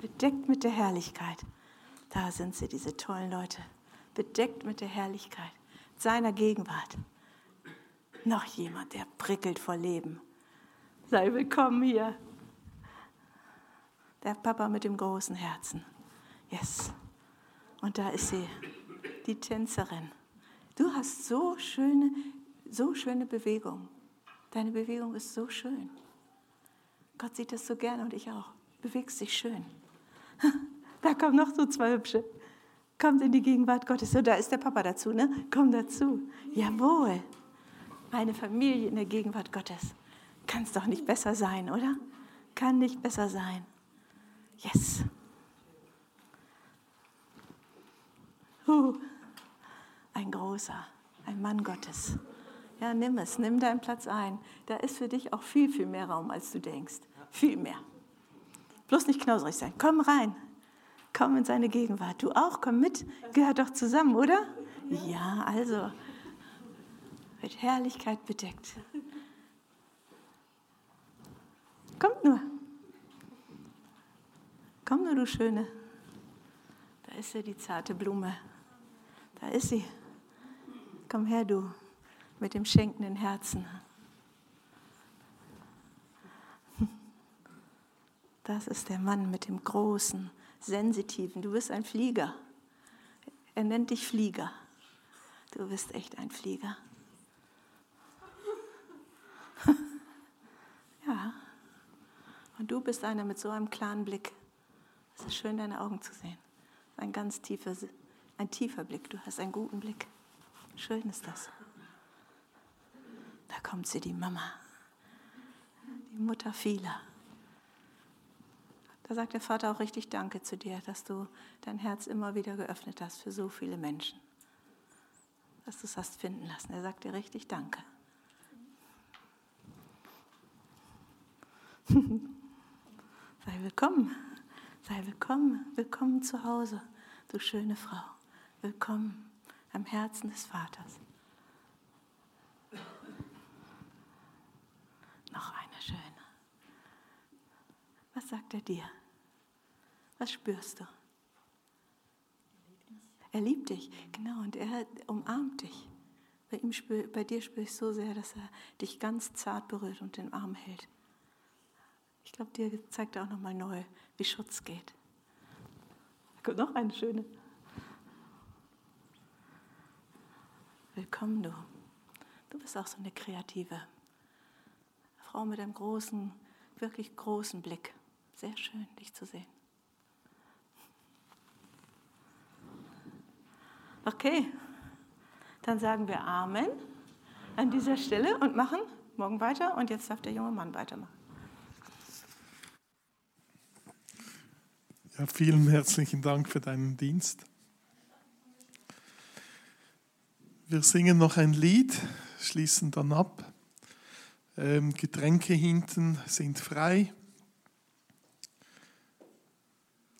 Bedeckt mit der Herrlichkeit. Da sind sie, diese tollen Leute. Bedeckt mit der Herrlichkeit seiner Gegenwart. Noch jemand, der prickelt vor Leben. Sei willkommen hier. Der Papa mit dem großen Herzen. Yes. Und da ist sie, die Tänzerin. Du hast so schöne, so schöne Bewegung. Deine Bewegung ist so schön. Gott sieht das so gerne und ich auch. Bewegst dich schön. Da kommen noch so zwei hübsche. Kommt in die Gegenwart Gottes. So, da ist der Papa dazu, ne? Komm dazu. Jawohl. Eine Familie in der Gegenwart Gottes. Kann es doch nicht besser sein, oder? Kann nicht besser sein. Yes. Uh, ein großer, ein Mann Gottes. Ja, nimm es, nimm deinen Platz ein. Da ist für dich auch viel, viel mehr Raum, als du denkst. Viel mehr. Bloß nicht knauserig sein. Komm rein. Komm in seine Gegenwart. Du auch, komm mit. Gehört doch zusammen, oder? Ja, also. Mit Herrlichkeit bedeckt. Kommt nur. Komm nur, du Schöne. Da ist sie, die zarte Blume. Da ist sie. Komm her, du mit dem schenkenden Herzen. Das ist der Mann mit dem großen, sensitiven. Du bist ein Flieger. Er nennt dich Flieger. Du bist echt ein Flieger. ja. Und du bist einer mit so einem klaren Blick. Es ist schön, deine Augen zu sehen. Ein ganz tiefer, ein tiefer Blick. Du hast einen guten Blick. Schön ist das. Da kommt sie, die Mama, die Mutter vieler. Da sagt der Vater auch richtig Danke zu dir, dass du dein Herz immer wieder geöffnet hast für so viele Menschen. Dass du es hast finden lassen. Er sagt dir richtig Danke. Sei willkommen, sei willkommen, willkommen zu Hause, du schöne Frau. Willkommen am Herzen des Vaters. Noch eine schöne. Was sagt er dir? Was spürst du? Er liebt dich, genau, und er umarmt dich. Bei, ihm bei dir spüre ich so sehr, dass er dich ganz zart berührt und den Arm hält. Ich glaube, dir zeigt er auch nochmal neu, wie Schutz geht. Da kommt noch eine schöne. Willkommen, du. Du bist auch so eine kreative Frau mit einem großen, wirklich großen Blick. Sehr schön, dich zu sehen. Okay, dann sagen wir Amen an dieser Stelle und machen morgen weiter. Und jetzt darf der junge Mann weitermachen. Ja, vielen herzlichen Dank für deinen Dienst. Wir singen noch ein Lied, schließen dann ab. Ähm, Getränke hinten sind frei.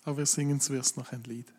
Aber wir singen zuerst noch ein Lied.